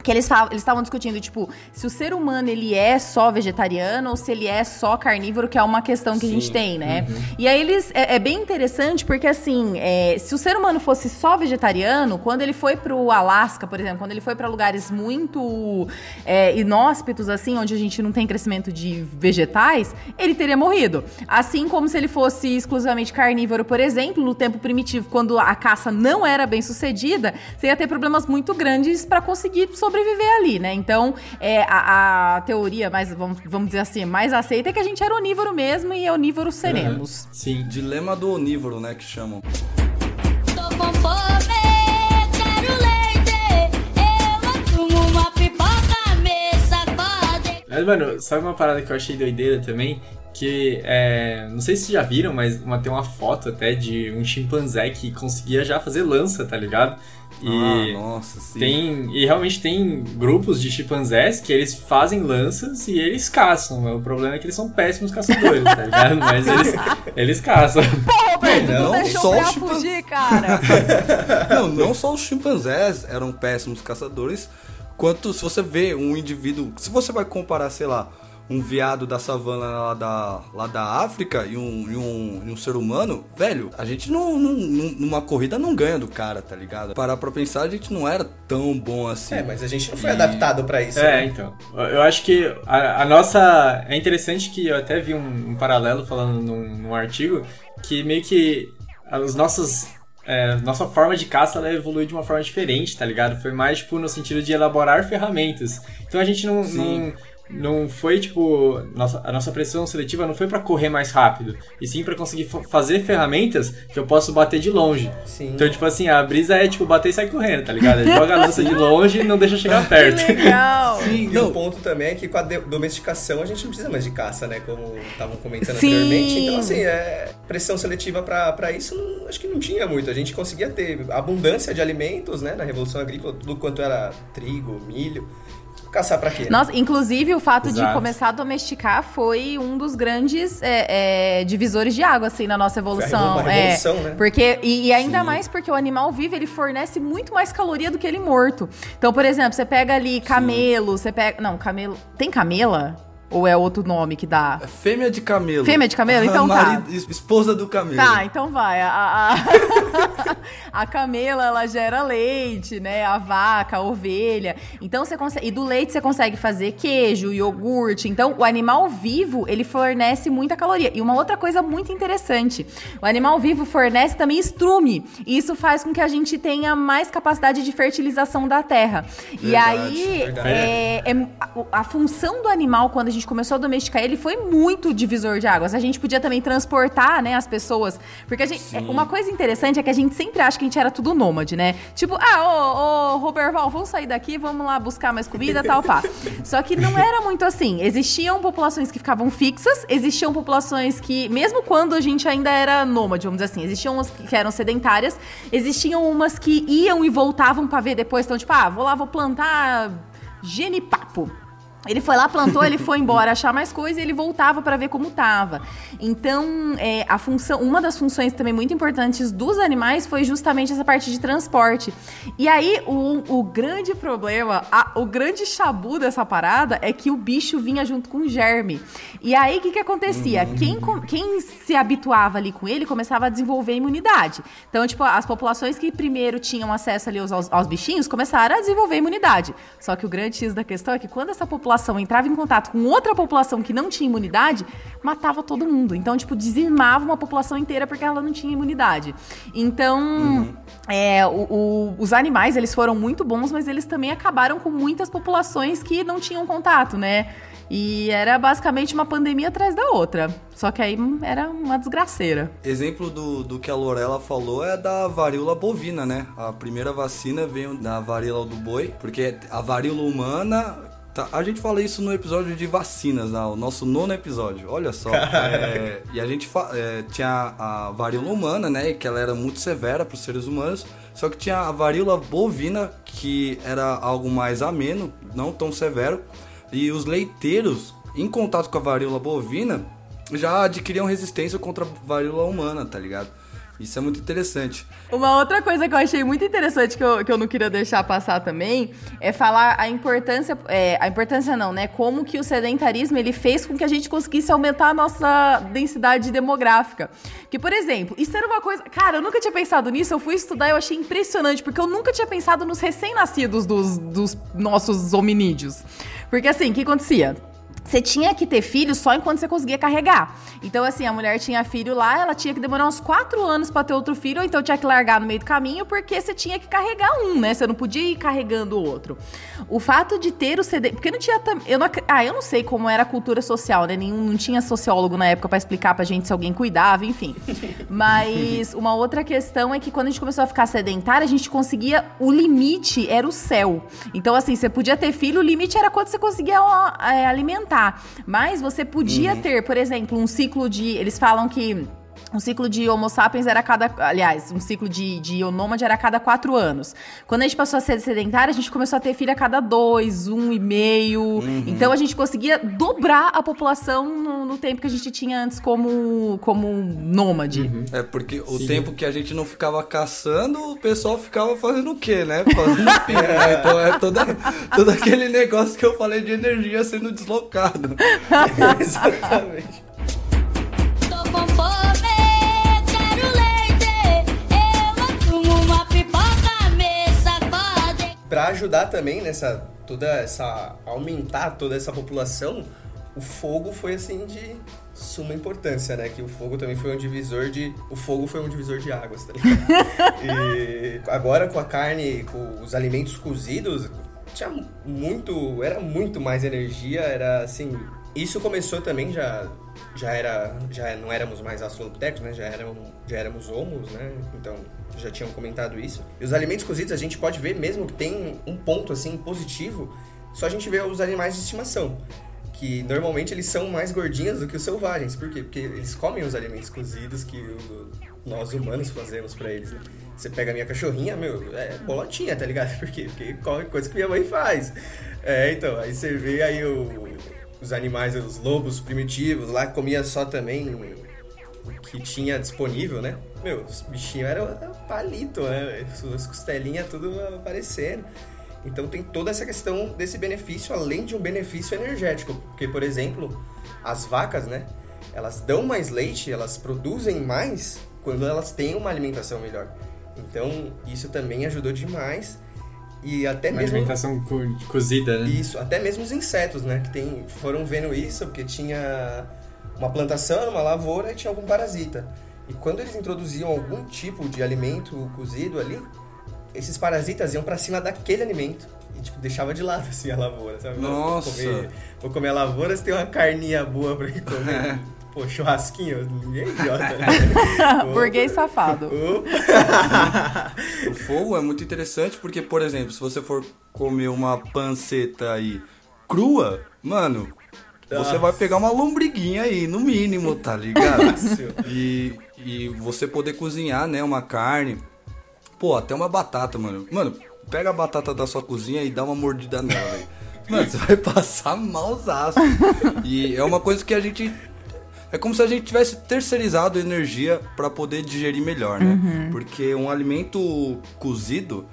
Que eles estavam discutindo, tipo, se o ser humano ele é só vegetariano ou se ele é só carnívoro, que é uma questão que a gente Sim. tem, né? E aí eles. É, é bem interessante porque, assim, é, se o ser humano fosse só vegetariano, quando ele foi pro Alasca, por exemplo, quando ele foi para lugares muito é, inóspitos, assim, onde a gente não tem crescimento de vegetais, ele teria morrido. Assim como se ele fosse exclusivamente carnívoro, por exemplo, no tempo primitivo, quando a caça não era bem sucedida, você ia ter problemas muito grandes para conseguir sobreviver ali, né? Então, é, a, a teoria mais, vamos, vamos dizer assim, mais aceita é que a gente era onívoro mesmo e onívoro seremos. Sim. Dilema do onívoro, né, que chamam. Tô com fome, quero leite. Eu assumo uma pipoca, me sacode. Mas, mano, sabe uma parada que eu achei doideira também? Que, é, não sei se vocês já viram, mas uma, tem uma foto até de um chimpanzé que conseguia já fazer lança, tá ligado? E Ah, nossa, sim. tem e realmente tem grupos de chimpanzés que eles fazem lanças e eles caçam. O problema é que eles são péssimos caçadores, tá ligado? Mas eles, eles caçam. Pô, Roberto, Não, tu deixou só os chimpan- fugir, cara. Não, não só os chimpanzés eram péssimos caçadores, quanto se você vê um indivíduo. Se você vai comparar, sei lá, um viado da savana lá da, lá da África e um, e, um, e um ser humano, velho, a gente não, não- numa corrida não ganha do cara, tá ligado? Parar pra pensar, a gente não era tão bom assim. É, mas a gente não foi E- adaptado pra isso. É, né? então. Eu acho que a, a nossa. É interessante que eu até vi um, um paralelo falando num, num artigo que meio que os nossos. é, nossa forma de caça ela evoluiu de uma forma diferente, tá ligado? Foi mais, tipo, no sentido de elaborar ferramentas. Então a gente não. Não foi tipo nossa, a nossa pressão seletiva não foi pra correr mais rápido e sim pra conseguir fa- fazer ferramentas que eu posso bater de longe Sim. então tipo assim a brisa é tipo bater e sair correndo tá ligado Ele joga a lança de longe e não deixa chegar que perto legal. Sim, E o ponto também é que com a domesticação a gente não precisa mais de caça, né? Como estavam comentando Sim. anteriormente. Então, assim, é, pressão seletiva pra pra isso não- acho que não tinha muito. A gente conseguia ter abundância de alimentos, né? Na Revolução Agrícola, tudo quanto era trigo, milho. Caçar pra quê? Nossa, inclusive o fato de Exato. começar a domesticar foi um dos grandes é, é, divisores de água, assim, na nossa evolução. Uma É, revolução, né? Porque, e, e ainda Sim. mais porque o animal vivo, ele fornece muito mais caloria do que ele morto. Então, por exemplo, você pega ali camelo, você pega... Não, camelo... Tem camela? Ou é outro nome que dá? é fêmea de camelo. Fêmea de camelo? Então tá. Esposa do camelo. Tá, então vai. A, a, a camela, ela gera leite, né? A vaca, a ovelha. Então você consegue. E do leite você consegue fazer queijo, iogurte. Então, o animal vivo, ele fornece muita caloria. E uma outra coisa muito interessante: o animal vivo fornece também estrume. E isso faz com que a gente tenha mais capacidade de fertilização da terra. e Verdade, aí, verdade. é, é- a função do animal, quando a gente começou a domesticar ele, foi muito divisor de águas. A gente podia também transportar, né, as pessoas. Porque a gente. é, Uma coisa interessante é que a gente sempre acha que a gente era tudo nômade, né? Tipo, ah, ô, ô, Roberval, vamos sair daqui, vamos lá buscar mais comida, tal, pá. Só que não era muito assim. Existiam populações que ficavam fixas, existiam populações que, mesmo quando a gente ainda era nômade, vamos dizer assim, existiam umas que eram sedentárias, existiam umas que iam e voltavam pra ver depois. Então, tipo, ah, vou lá, vou plantar genipapo. Ele foi lá, plantou, ele foi embora achar mais coisa e ele voltava para ver como tava. Então, é, a função, uma das funções também muito importantes dos animais foi justamente essa parte de transporte. E aí, o, o grande problema, a- o grande chabu dessa parada é que o bicho vinha junto com o germe. E aí, o que que acontecia? Quem, com- quem se habituava ali com ele começava a desenvolver imunidade. Então, tipo, as populações que primeiro tinham acesso ali aos, aos, aos bichinhos começaram a desenvolver imunidade. Só que o grande X da questão é que quando essa população população entrava em contato com outra população que não tinha imunidade, matava todo mundo. Então, tipo, dizimava uma população inteira porque ela não tinha imunidade. Então, é, o- o- os animais, eles foram muito bons, mas eles também acabaram com muitas populações que não tinham contato, né? E era basicamente uma pandemia atrás da outra. Só que aí era uma desgraceira. Exemplo do, do que a Lorela falou é da varíola bovina, né? A primeira vacina veio da varíola do boi, porque a varíola humana. Tá- a gente fala isso no episódio de vacinas, né? o nosso nono episódio, olha só. É, e a gente é, tinha a varíola humana, né? Que ela era muito severa para os seres humanos. Só que tinha a varíola bovina, que era algo mais ameno, não tão severo. E os leiteiros, em contato com a varíola bovina, já adquiriam resistência contra a varíola humana, tá ligado? Isso é muito interessante. Uma outra coisa que eu achei muito interessante que eu, que eu não queria deixar passar também é falar a importância, é, a importância não, né? Como que o sedentarismo ele fez com que a gente conseguisse aumentar a nossa densidade demográfica. Que, por exemplo, isso era uma coisa. Cara, eu nunca tinha pensado nisso, eu fui estudar e eu achei impressionante, porque eu nunca tinha pensado nos recém-nascidos dos, dos nossos hominídeos. Porque assim, o que acontecia? Você tinha que ter filho só enquanto você conseguia carregar. Então, assim, a mulher tinha filho lá, ela tinha que demorar uns quatro anos pra ter outro filho, ou então tinha que largar no meio do caminho, porque você tinha que carregar um, né? Você não podia ir carregando o outro. O fato de ter o CD. Porque não tinha. Eu não, ah, eu não sei como era a cultura social, né? Nenhum, não tinha sociólogo na época pra explicar pra gente se alguém cuidava, enfim. Mas uma outra questão é que quando a gente começou a ficar sedentária, a gente conseguia. O limite era o céu. Então, assim, você podia ter filho, o limite era quanto você conseguia ó, é, alimentar. Mas você podia ter, por exemplo, um ciclo de. Eles falam que. Um ciclo de Homo sapiens era cada. Aliás, um ciclo de, de nômade era cada quatro anos. Quando a gente passou a ser sedentária, a gente começou a ter filho a cada dois, um e meio. Então a gente conseguia dobrar a população no, no tempo que a gente tinha antes como, como nômade. É porque o tempo que a gente não ficava caçando, o pessoal ficava fazendo o quê, né? Fazendo filho, né? Então é toda, todo aquele negócio que eu falei de energia sendo deslocado. Exatamente. Pra ajudar também nessa toda essa aumentar toda essa população, o fogo foi assim de suma importância, né? Que o fogo também foi um divisor de o fogo foi um divisor de águas, tá ligado? e agora com a carne, com os alimentos cozidos, tinha muito, era muito mais energia, era assim, isso começou também já já era já não éramos mais australopithecus, né? Já eram já éramos homos, né? Então já tinham comentado isso. E os alimentos cozidos a gente pode ver mesmo que tem um ponto assim positivo, só a gente vê os animais de estimação, que normalmente eles são mais gordinhos do que os selvagens. Por quê? Porque eles comem os alimentos cozidos que o- nós humanos fazemos pra eles, né? Você pega a minha cachorrinha, meu, é bolotinha, tá ligado? Por quê? Porque come coisa que minha mãe faz. É, então, aí você vê aí o- os animais, os lobos primitivos lá, comia só também que tinha disponível, né? Meu, os bichinhos eram palito, né? As costelinhas tudo aparecendo. Então tem toda essa questão desse benefício, além de um benefício energético. Porque, por exemplo, as vacas, né? Elas dão mais leite, elas produzem mais quando elas têm uma alimentação melhor. Então, isso também ajudou demais. E até Uma mesmo. alimentação co- cozida, né? Isso, até mesmo os insetos, né? Que tem, foram vendo isso, porque tinha uma plantação, uma lavoura e tinha algum parasita. E quando eles introduziam algum tipo de alimento cozido ali, esses parasitas iam pra cima daquele alimento e tipo deixava de lado assim a lavoura, sabe? Nossa. Vou comer, vou comer a lavoura, se tem uma carninha boa pra comer. Pô, churrasquinho, ninguém é idiota, né? Burguês safado. O fogo é muito interessante porque, por exemplo, se você for comer uma panceta aí crua, mano, você vai pegar uma lombriguinha aí, no mínimo, tá ligado? E, e você poder cozinhar, né, uma carne. Pô, até uma batata, mano. Mano, pega a batata da sua cozinha e dá uma mordida nela, velho. Mano, você vai passar malzaço. E é uma coisa que a gente. É como se a gente tivesse terceirizado energia pra poder digerir melhor, né? Porque um alimento cozido,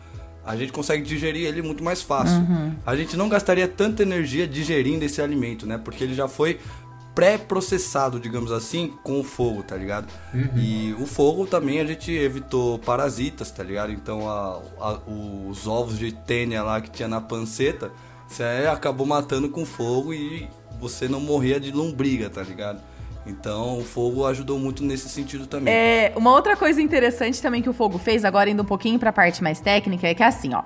a gente consegue digerir ele muito mais fácil. A gente não gastaria tanta energia digerindo esse alimento, né? Porque ele já foi pré-processado, digamos assim, com o fogo, tá ligado? E o fogo também a gente evitou parasitas, tá ligado? Então a- a- os ovos de tênia lá que tinha na panceta Você acabou matando com fogo e você não morria de lombriga, tá ligado? Então o fogo ajudou muito nesse sentido também. É, uma outra coisa interessante também que o fogo fez, agora indo um pouquinho pra parte mais técnica, é que é assim, ó.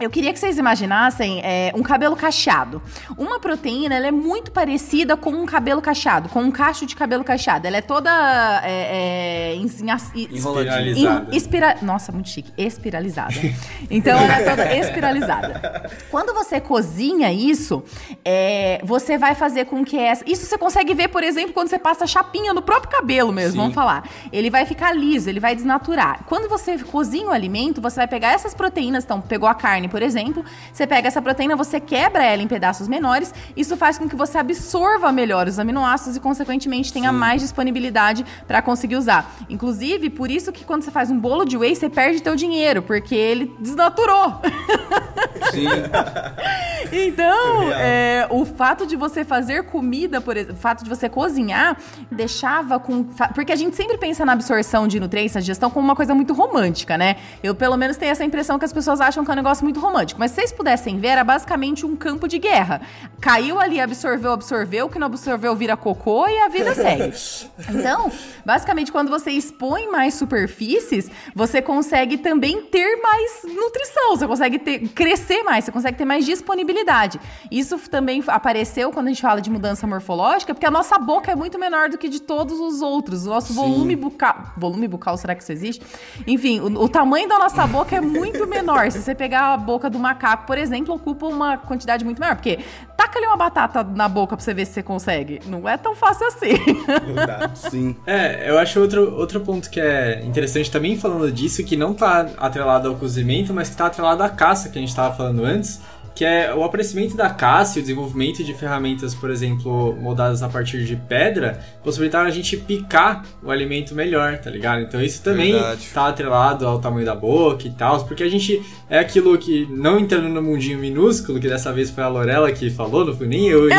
Eu queria que vocês imaginassem é, um cabelo cacheado. Uma proteína, ela é muito parecida com um cabelo cacheado, com um cacho de cabelo cacheado. Ela é toda é, é. Espiralizada. espira... Nossa, muito chique. Espiralizada. Então ela é toda espiralizada. Quando você cozinha isso, é, você vai fazer com que essa. Isso você consegue ver, por exemplo, quando você passa chapinha no próprio cabelo mesmo, Sim. vamos falar. Ele vai ficar liso, ele vai desnaturar. Quando você cozinha o alimento, você vai pegar essas proteínas, então, pegou a carne, por exemplo, você pega essa proteína, você quebra ela em pedaços menores, isso faz com que você absorva melhor os aminoácidos e, consequentemente, tenha mais disponibilidade para conseguir usar. Inclusive, por isso que quando você faz um bolo de whey, você perde teu dinheiro, porque ele desnaturou. Sim. Então, Real. é, o fato de você fazer comida, por exemplo, o fato de você cozinhar, deixava com. Porque a gente sempre pensa na absorção de nutrientes, na digestão, como uma coisa muito romântica, né? Eu, pelo menos, tenho essa impressão que as pessoas acham que é um negócio muito romântico. Mas se vocês pudessem ver, era basicamente um campo de guerra. Caiu ali, absorveu, absorveu, o que não absorveu vira cocô e a vida segue. Então, basicamente, quando você expõe mais superfícies, você consegue também ter mais nutrição, você consegue ter- crescer mais, você consegue ter mais disponibilidade. Isso também apareceu quando a gente fala de mudança morfológica, porque a nossa boca é muito menor do que de todos os outros. O nosso volume bucal. Volume bucal, será que isso existe? Enfim, o, o tamanho da nossa boca é muito menor. Se você pegar a boca do macaco, por exemplo, ocupa uma quantidade muito maior. Porque taca ali uma batata na boca pra você ver se você consegue. Não é tão fácil assim. Não dá. Sim. É, eu acho outro, outro ponto que é interessante também falando disso, que não tá atrelado ao cozimento, mas que tá atrelado à caça que a gente tava falando antes, que é o aparecimento da caça e o desenvolvimento de ferramentas, por exemplo, moldadas a partir de pedra, possibilitaram a gente picar o alimento melhor, tá ligado? Então isso também Verdade. tá atrelado ao tamanho da boca e tal, porque a gente é aquilo que, não entrando no mundinho minúsculo, que dessa vez foi a Lorela que falou, não fui nem eu.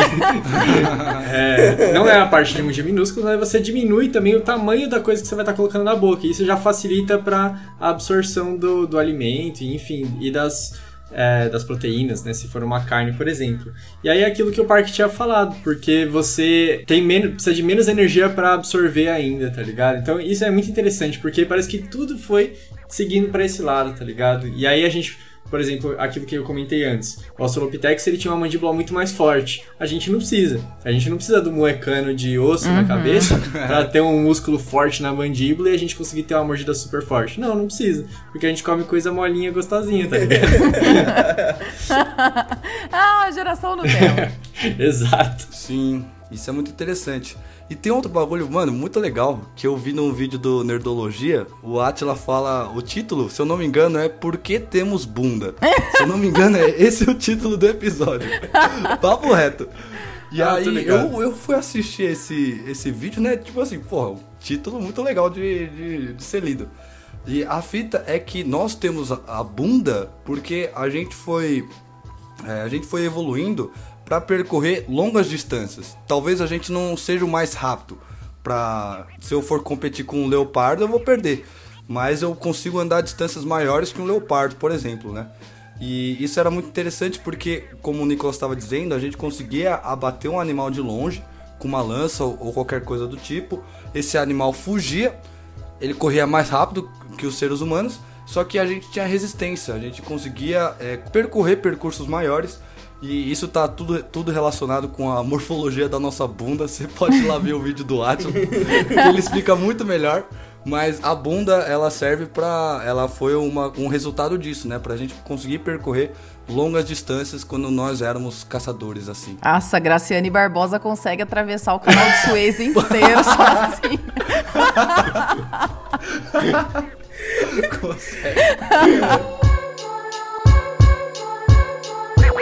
É, não é a parte de mundinho minúsculo, mas você diminui também o tamanho da coisa que você vai estar colocando na boca. E isso já facilita para a absorção do, do alimento, e, enfim, e das, é, das proteínas, né? Se for uma carne, por exemplo. E aí é aquilo que o Park tinha falado, porque você tem menos, precisa de menos energia para absorver ainda, tá ligado? Então isso é muito interessante, porque parece que tudo foi seguindo para esse lado, tá ligado? E aí a gente por exemplo, aquilo que eu comentei antes. O Australopithecus ele tinha uma mandíbula muito mais forte. A gente não precisa. A gente não precisa do moecano de osso na cabeça pra ter um músculo forte na mandíbula e a gente conseguir ter uma mordida super forte. Não, não precisa. Porque a gente come coisa molinha gostosinha, tá ligado? ah, geração Nutella. Exato. Sim, isso é muito interessante. E tem outro bagulho, mano, muito legal, que eu vi num vídeo do Nerdologia, o Atila fala, o título, se eu não me engano, é Por que temos bunda? se eu não me engano, é esse é o título do episódio. Papo reto. E Ah, aí, eu, eu fui assistir esse, esse vídeo, né, tipo assim, porra, um título muito legal de, de, de ser lido. E a fita é que nós temos a, a bunda porque a gente foi é, a gente foi evoluindo para percorrer longas distâncias. Talvez a gente não seja o mais rápido. Pra, se eu for competir com um leopardo, eu vou perder. Mas eu consigo andar distâncias maiores que um leopardo, por exemplo, né? E isso era muito interessante porque, como o Nicolas estava dizendo, a gente conseguia abater um animal de longe com uma lança ou, qualquer coisa do tipo. Esse animal fugia, ele corria mais rápido que os seres humanos, só que a gente tinha resistência, a gente conseguia é, percorrer percursos maiores e isso tá tudo, tudo relacionado com a morfologia da nossa bunda. Você pode ir lá ver o vídeo do Atlas, que ele explica muito melhor. Mas a bunda, ela serve pra. Ela foi uma, um resultado disso, né? Pra gente conseguir percorrer longas distâncias quando nós éramos caçadores, assim. Nossa, Graciane Barbosa consegue atravessar o canal de Suez inteiro sozinha. E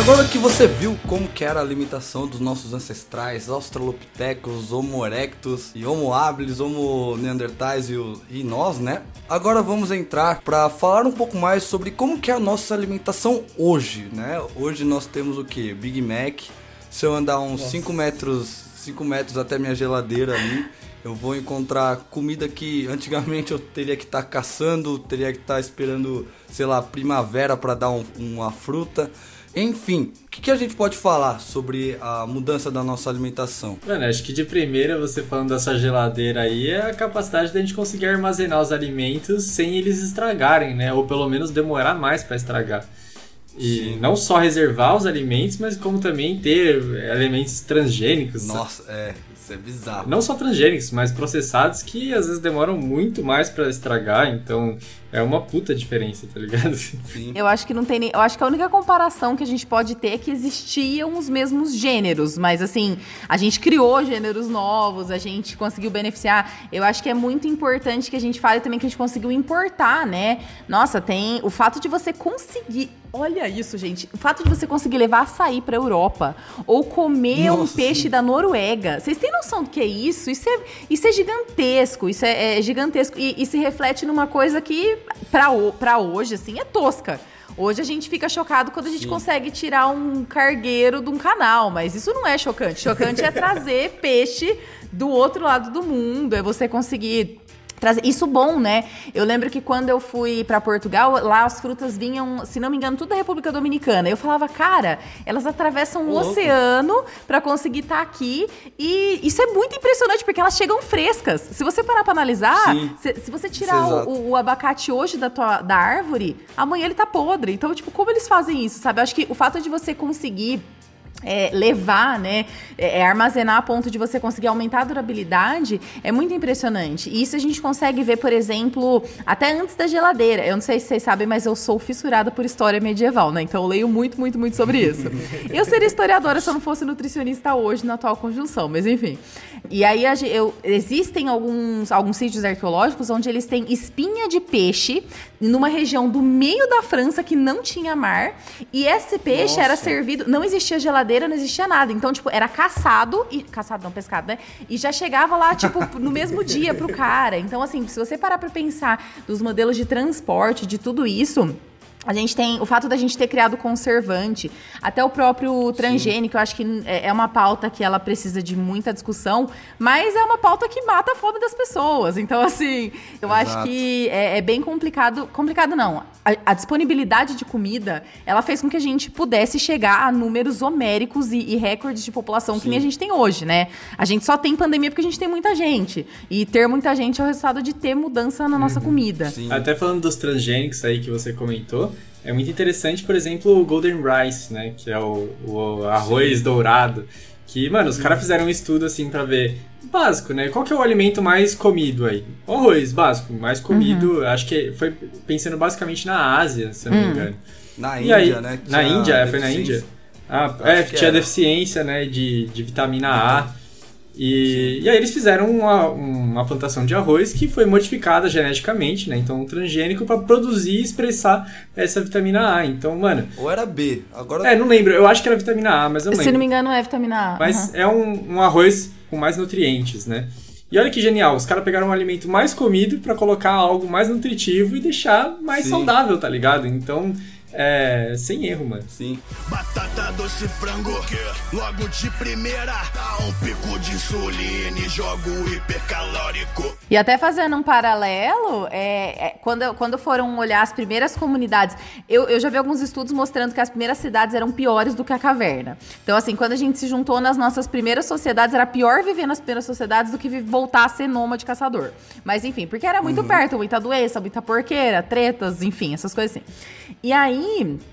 agora que você viu como que era a alimentação dos nossos ancestrais, Australopithecus, Homo erectus, e Homo habilis, Homo neandertais e, o- e nós, né? Agora vamos entrar para falar um pouco mais sobre como que é a nossa alimentação hoje, né? Hoje nós temos o que? Big Mac, se eu andar uns 5 metros, 5 metros até minha geladeira ali, eu vou encontrar comida que antigamente eu teria que estar caçando, teria que estar esperando, sei lá, primavera para dar um- uma fruta. Enfim, o que, que a gente pode falar sobre a mudança da nossa alimentação? Mano, acho que de primeira, você falando dessa geladeira aí, é a capacidade da gente conseguir armazenar os alimentos sem eles estragarem, né? Ou pelo menos demorar mais pra estragar. E não só reservar os alimentos, mas como também ter elementos transgênicos. Nossa, é, isso é bizarro. Não só transgênicos, mas processados que às vezes demoram muito mais pra estragar, então é uma puta diferença, tá ligado? Sim. Eu acho que não tem nem. Eu acho que a única comparação que a gente pode ter é que existiam os mesmos gêneros, mas assim, a gente criou gêneros novos, a gente conseguiu beneficiar. Eu acho que é muito importante que a gente fale também que a gente conseguiu importar, né? Nossa, tem o fato de você conseguir. Olha isso, gente. O fato de você conseguir levar açaí pra Europa ou comer um Nossa, peixe sim. da Noruega. Vocês têm noção do que é isso? Isso é, isso é gigantesco. Isso é, é gigantesco. E, e se reflete numa coisa que, pra, pra hoje, assim, é tosca. Hoje a gente fica chocado quando a gente Sim. consegue tirar um cargueiro de um canal, mas isso não é chocante. Chocante é trazer peixe do outro lado do mundo, é você conseguir isso bom, né? Eu lembro que quando eu fui pra Portugal, lá as frutas vinham, se não me engano, tudo da República Dominicana. Eu falava, cara, elas atravessam o oceano pra conseguir estar aqui e isso é muito impressionante porque elas chegam frescas. Se você parar pra analisar, se, se você tirar o, o- o abacate hoje da, tua, da árvore, amanhã ele tá podre. Então, tipo, como eles fazem isso, sabe? Eu acho que o fato de você conseguir é, levar, né, é, é armazenar a ponto de você conseguir aumentar a durabilidade é muito impressionante. E isso a gente consegue ver, por exemplo, até antes da geladeira. Eu não sei se vocês sabem, mas eu sou fissurada por história medieval, né? Então eu leio muito, muito, muito sobre isso. eu seria historiadora se eu não fosse nutricionista hoje na atual conjunção, mas enfim. E aí eu, existem alguns, alguns sítios arqueológicos onde eles têm espinha de peixe numa região do meio da França que não tinha mar. E esse peixe Nossa. era servido. Não existia geladeira, não existia nada. Então, tipo, era caçado e. Caçado não, pescado, né? E já chegava lá, tipo, no mesmo dia pro cara. Então, assim, se você parar pra pensar dos modelos de transporte, de tudo isso. A gente tem o fato da gente ter criado conservante, até o próprio transgênico, eu acho que é é uma pauta que ela precisa de muita discussão, mas é uma pauta que mata a fome das pessoas. Então, assim, eu acho Exato. que é, é bem complicado. Complicado não. A, a disponibilidade de comida, ela fez com que a gente pudesse chegar a números homéricos e, e recordes de população que nem a gente tem hoje, né? A gente só tem pandemia porque a gente tem muita gente. E ter muita gente é o resultado de ter mudança na nossa comida. Sim. Até falando dos transgênicos aí que você comentou, é muito interessante, por exemplo, o Golden Rice, né? Que é o, o arroz dourado. Que, mano, os caras fizeram um estudo assim pra ver. Básico, né? Qual que é o alimento mais comido aí? O arroz, básico. Mais comido, acho que foi pensando basicamente na Ásia, se eu não me engano. Na E Índia, aí, né? na Índia, é, foi na deficiência. Índia. Ah, é, que tinha deficiência, né, de, de vitamina A. E, e aí eles fizeram uma, uma plantação de arroz que foi modificada geneticamente, né? Então, um transgênico para produzir e expressar essa vitamina A. Então, mano, Ou era B. Agora é, não lembro. Eu acho que era vitamina A, mas eu não Se lembro. não me engano, é vitamina A. Mas Aham. é um, um arroz com mais nutrientes, né? E olha que genial, os caras pegaram um alimento mais comido pra colocar algo mais nutritivo e deixar mais Sim. saudável, tá ligado? Então, é, sem erro, mano. Sim. Batata doce frango, logo de primeira dá um pico de insulina e jogo hipercalórico. E até fazendo um paralelo, é, é, quando, quando foram olhar as primeiras comunidades, eu, eu já vi alguns estudos mostrando que as primeiras cidades eram piores do que a caverna. Então, assim, quando a gente se juntou nas nossas primeiras sociedades, era pior viver nas primeiras sociedades do que voltar a ser nômade caçador. Mas, enfim, porque era muito perto, muita doença, muita porqueira, tretas, enfim, essas coisas assim. E aí,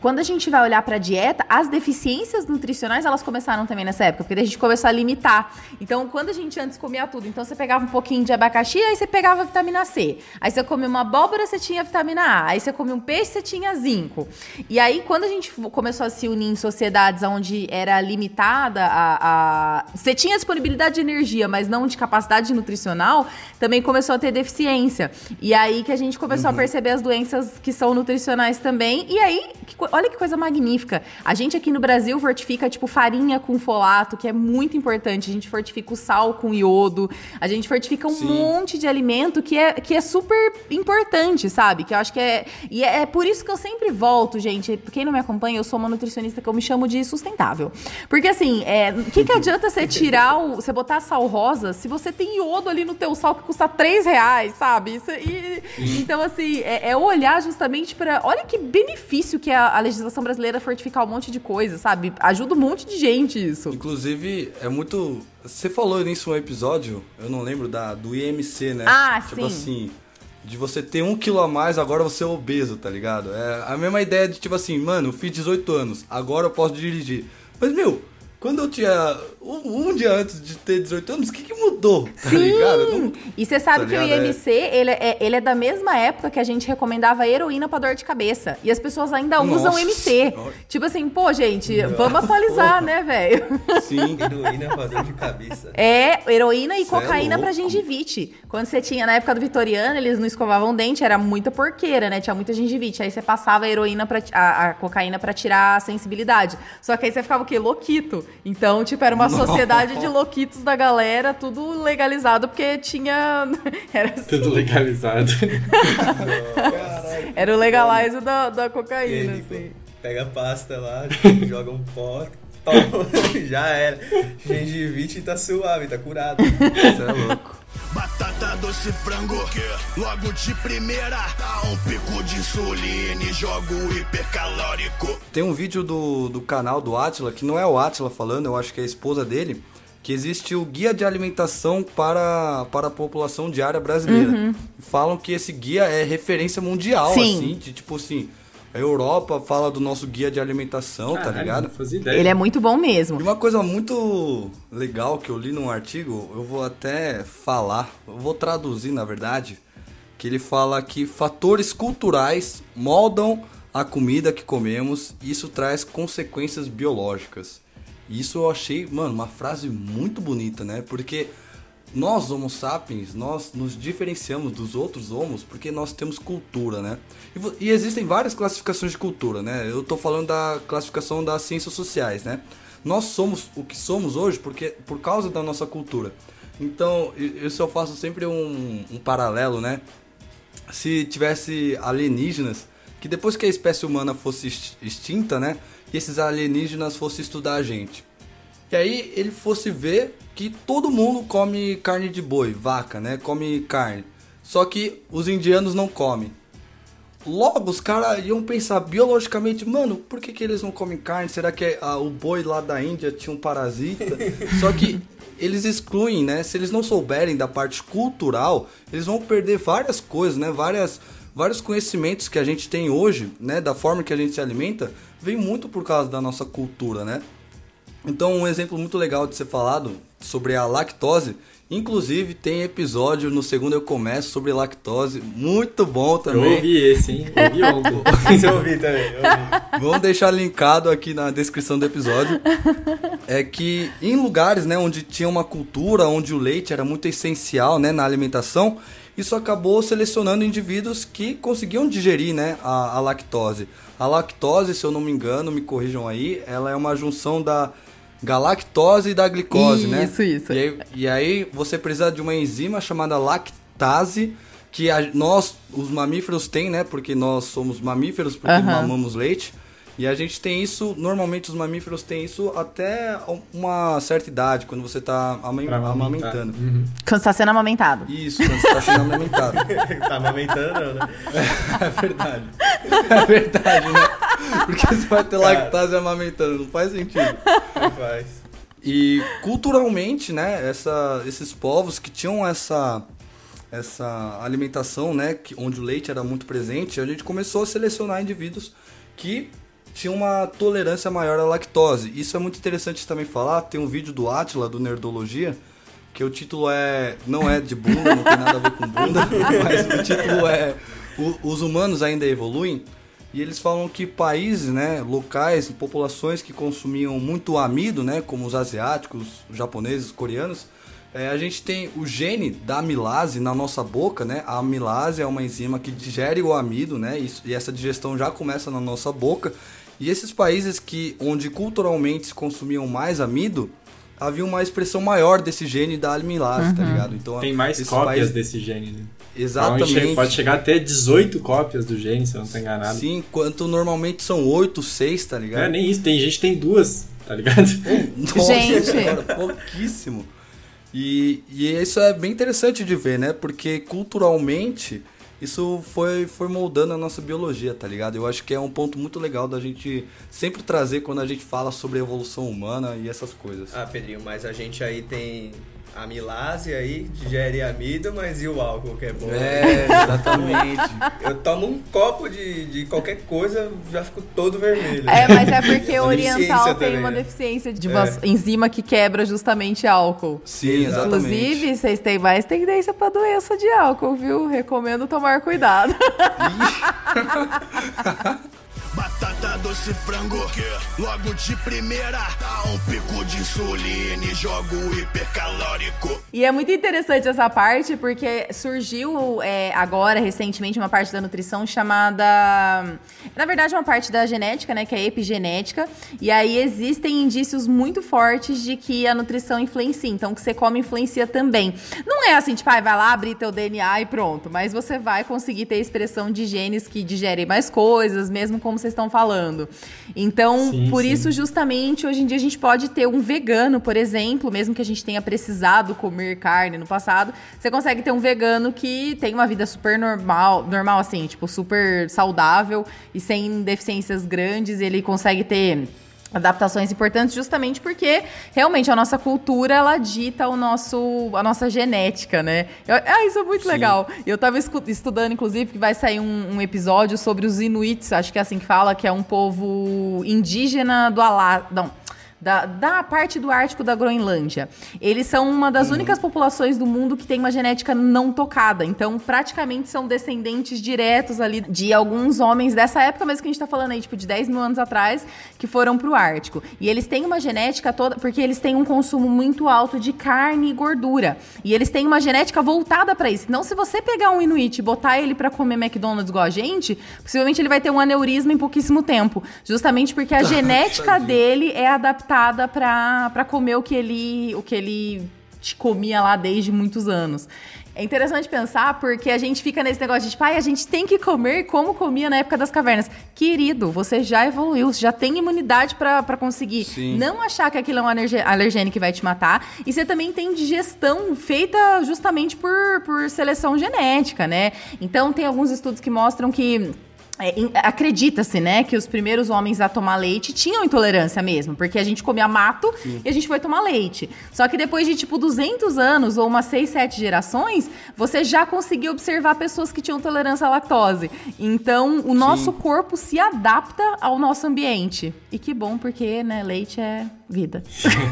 quando a gente vai olhar pra dieta, as deficiências nutricionais, elas começaram também nessa época, porque a gente começou a limitar. Então, quando a gente antes comia tudo, então você pegava um pouquinho de abacaxi, aí você pegava vitamina C. Aí você comia uma abóbora, você tinha vitamina A. Aí você comia um peixe, você tinha zinco. E aí, quando a gente começou a se unir em sociedades onde era limitada a, a... Você tinha disponibilidade de energia, mas não de capacidade nutricional, também começou a ter deficiência. E aí que a gente começou a perceber as doenças que são nutricionais também. E aí aí, que olha que coisa magnífica. A gente aqui no Brasil fortifica, tipo, farinha com folato, que é muito importante. A gente fortifica o sal com iodo. A gente fortifica um Sim. monte de alimento que é, que é super importante, sabe? Que eu acho que é. E é, é por isso que eu sempre volto, gente. Quem não me acompanha, eu sou uma nutricionista que eu me chamo de sustentável. Porque assim, é, o que, que adianta você tirar o. Você botar sal rosa se você tem iodo ali no teu sal que custa 3 reais, sabe? Isso, e- então, assim, é, é olhar justamente para. Olha que benefício que é a, a legislação brasileira fortificar um monte de coisa, sabe? Ajuda um monte de gente isso. Inclusive, é muito. Você falou nisso um episódio, eu não lembro da, do IMC, né? Ah, tipo sim. assim, de você ter um quilo a mais, agora você é obeso, tá ligado? É a mesma ideia de tipo assim, mano, eu fiz 18 anos, agora eu posso dirigir. Mas, meu, quando eu tinha. Um, um dia antes de ter 18 anos, o que, que mudou? Tá ligado? Eu não- E você sabe Tá que o ligado? É. IMC, ele é, ele é da mesma época que a gente recomendava heroína pra dor de cabeça. E as pessoas ainda usam Nossa MC. Senhora. Tipo assim, pô, gente, vamos atualizar, né, velho? Sim. Heroína pra dor de cabeça. É, heroína e Cê é cocaína pra louco. gengivite. Quando você tinha, na época do Vitoriano, eles não escovavam dente, era muita porqueira, né? Tinha muita gengivite. Aí você passava a heroína pra, a, a cocaína pra tirar a sensibilidade. Só que aí você ficava o quê? Louquito. Então, tipo, era uma sociedade de louquitos da galera, tudo legalizado, porque tinha. Era, assim, Tudo legalizado. Caralho. era o legalize da, da cocaína, Ele assim. pega a pasta lá, joga um pó, toma, já era. Gengivite tá suave, tá curado. Você é louco. Batata doce frango, logo de primeira dá um pico de insulina e jogo hipercalórico. Tem um vídeo do, do canal do Atila, que não é o Atila falando, eu acho que é a esposa dele, que existe o guia de alimentação para, para a população diária brasileira. Falam que esse guia é referência mundial, Sim. assim, de tipo assim, a Europa fala do nosso guia de alimentação, tá Caralho, ligado? Fazia ideia. Ele é muito bom mesmo. E uma coisa muito legal que eu li num artigo, eu vou até falar, eu vou traduzir na verdade, que ele fala que fatores culturais moldam a comida que comemos e isso traz consequências biológicas. E isso eu achei, mano, uma frase muito bonita, né? Porque nós, Homo sapiens, nós nos diferenciamos dos outros homos porque nós temos cultura, né? E, e existem várias classificações de cultura, né? Eu tô falando da classificação das ciências sociais, né? Nós somos o que somos hoje porque por causa da nossa cultura. Então, isso eu faço sempre um, um paralelo, né? se tivesse alienígenas, que depois que a espécie humana fosse ex- extinta, né? E esses alienígenas fossem estudar a gente. E aí ele fosse ver que todo mundo come carne de boi, vaca, né? Come carne. Só que os indianos não comem. Logo, os caras iam pensar biologicamente, mano, por que, que eles não comem carne? Será que ah, o boi lá da Índia tinha um parasita? Só que eles excluem, né? Se eles não souberem da parte cultural, eles vão perder várias coisas, né? Várias, vários conhecimentos que a gente tem hoje, né? Da forma que a gente se alimenta, vem muito por causa da nossa cultura, né? Então, um exemplo muito legal de ser falado sobre a lactose. Inclusive, tem episódio no segundo eu começo sobre lactose, muito bom Eu também. ouvi esse, hein? Ouvi ontem. Isso eu ouvi também, eu ouvi. Vamos deixar linkado aqui na descrição do episódio. É que em lugares, né, onde tinha uma cultura, onde o leite era muito essencial, né, na alimentação, isso acabou selecionando indivíduos que conseguiam digerir, né, a, a lactose. A lactose, se eu não me engano, me corrijam aí, ela é uma junção da galactose e da glicose, né? Isso, isso. E aí, e aí você precisa de uma enzima chamada lactase, que a- nós, os mamíferos, têm, né? Porque nós somos mamíferos, porque Aham. mamamos leite. E a gente tem isso, normalmente os mamíferos têm isso até uma certa idade, quando você tá amamentar. amamentando. Uhum. Quando está sendo amamentado. Isso, quando você tá sendo amamentado. tá amamentando, não, né? É verdade. É verdade, né? Porque você vai ter Cara. lactase amamentando, não faz sentido. Rapaz. E culturalmente, né, essa, esses povos que tinham essa essa alimentação, né, que, onde o leite era muito presente, a gente começou a selecionar indivíduos que tinham uma tolerância maior à lactose. Isso é muito interessante também falar. Tem um vídeo do Atila, do Nerdologia, que o título é não é de bunda, não tem nada a ver com bunda, mas o título é "O- Os humanos ainda evoluem. E eles falam que países, né, locais, populações que consumiam muito amido, né, como os asiáticos, os japoneses, os coreanos, É, a gente tem o gene da amilase na nossa boca, né? A amilase é uma enzima que digere o amido, né? Isso, e essa digestão já começa na nossa boca. E esses países que onde culturalmente se consumiam mais amido, havia uma expressão maior desse gene da amilase, tá ligado? Então Tem mais cópias países- desse gene. Né? Exatamente. Então, pode chegar até 18 cópias do gene, se eu não tô enganado. Sim, enquanto normalmente são 8, 6, tá Não é ligado? nem isso, tem gente que tem duas, tá ligado? Nossa, Gente. cara, pouquíssimo. E, e isso é bem interessante de ver, né? Porque culturalmente isso foi, foi moldando a nossa biologia, tá ligado? Eu acho que é um ponto muito legal da gente sempre trazer quando a gente fala sobre a evolução humana e essas coisas. Ah, Pedrinho, mas a gente aí tem amilase aí, digere amido, mas e o álcool que é bom? É, exatamente. Eu tomo um copo de, de qualquer coisa, já fico todo vermelho. É, mas é porque o oriental tem também, uma né? deficiência de uma enzima que quebra justamente álcool. Sim, exatamente. Inclusive, vocês têm mais tendência pra doença de álcool, viu? Recomendo tomar cuidado. Batata doce frango, que logo de primeira dá um pico de insulina e jogo hipercalórico. E é muito interessante essa parte, porque surgiu é, agora, recentemente, uma parte da nutrição chamada. Na verdade, uma parte da genética, né? Que é a epigenética. E aí existem indícios muito fortes de que a nutrição influencia. Então, o que você come influencia também. Não é assim, tipo, ah, vai lá abrir teu DNA e pronto. Mas você vai conseguir ter expressão de genes que digerem mais coisas, mesmo como vocês estão falando. Então, Sim, por sim. isso, justamente, hoje em dia a gente pode ter um vegano, por exemplo, mesmo que a gente tenha precisado comer carne no passado, você consegue ter um vegano que tem uma vida super normal, normal assim, tipo, super saudável e sem deficiências grandes, ele consegue ter adaptações importantes justamente porque realmente a nossa cultura ela dita o nosso a nossa genética, né? Eu- ah, isso é muito Sim. legal. Eu tava escu- estudando inclusive que vai sair um, um episódio sobre os Inuits, acho que é assim que fala, que é um povo indígena do Alasca, não, da, da parte do Ártico da Groenlândia. Eles são uma das únicas populações do mundo que tem uma genética não tocada. Então, praticamente são descendentes diretos ali de alguns homens dessa época mesmo que a gente tá falando aí, tipo, de 10 mil anos atrás, que foram pro Ártico. E eles têm uma genética toda, porque eles têm um consumo muito alto de carne e gordura. E eles têm uma genética voltada pra isso. Então, se você pegar um Inuit e botar ele pra comer McDonald's igual a gente, possivelmente ele vai ter um aneurisma em pouquíssimo tempo. Justamente porque a genética dele é adaptada pra pra comer o que ele o que ele te comia lá desde muitos anos. É interessante pensar porque a gente fica nesse negócio de tipo, a gente tem que comer como comia na época das cavernas. Querido, você já evoluiu, você já tem imunidade pra conseguir Sim. não achar que aquilo é um alergênio que vai te matar. E você também tem digestão feita justamente por, por seleção genética, né? Então tem alguns estudos que mostram que. É, Acredita-se, né, que os primeiros homens a tomar leite tinham intolerância mesmo, porque a gente comia mato e a gente foi tomar leite. Só que depois de tipo 200 anos ou umas 6, 7 gerações, você já conseguiu observar pessoas que tinham tolerância à lactose. Então, o nosso corpo se adapta ao nosso ambiente. E que bom, porque, né, leite é vida.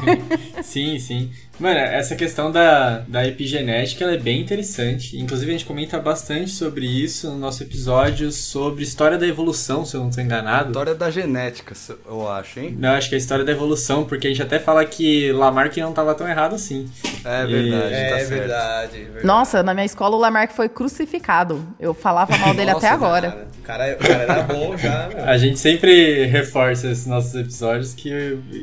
Sim, sim. Mano, essa questão da, da epigenética ela é bem interessante. Inclusive, a gente comenta bastante sobre isso no nosso episódio sobre história da evolução, se eu não estou enganado. História da genética, eu acho, hein? Não, acho que é a história da evolução, porque a gente até fala que Lamarck não estava tão errado assim. É verdade, É, tá certo. verdade, verdade. Nossa, na minha escola o Lamarck foi crucificado. Eu falava mal dele Nossa, até agora. Cara, o cara, o cara era bom já, meu. A gente sempre reforça esses nossos episódios que,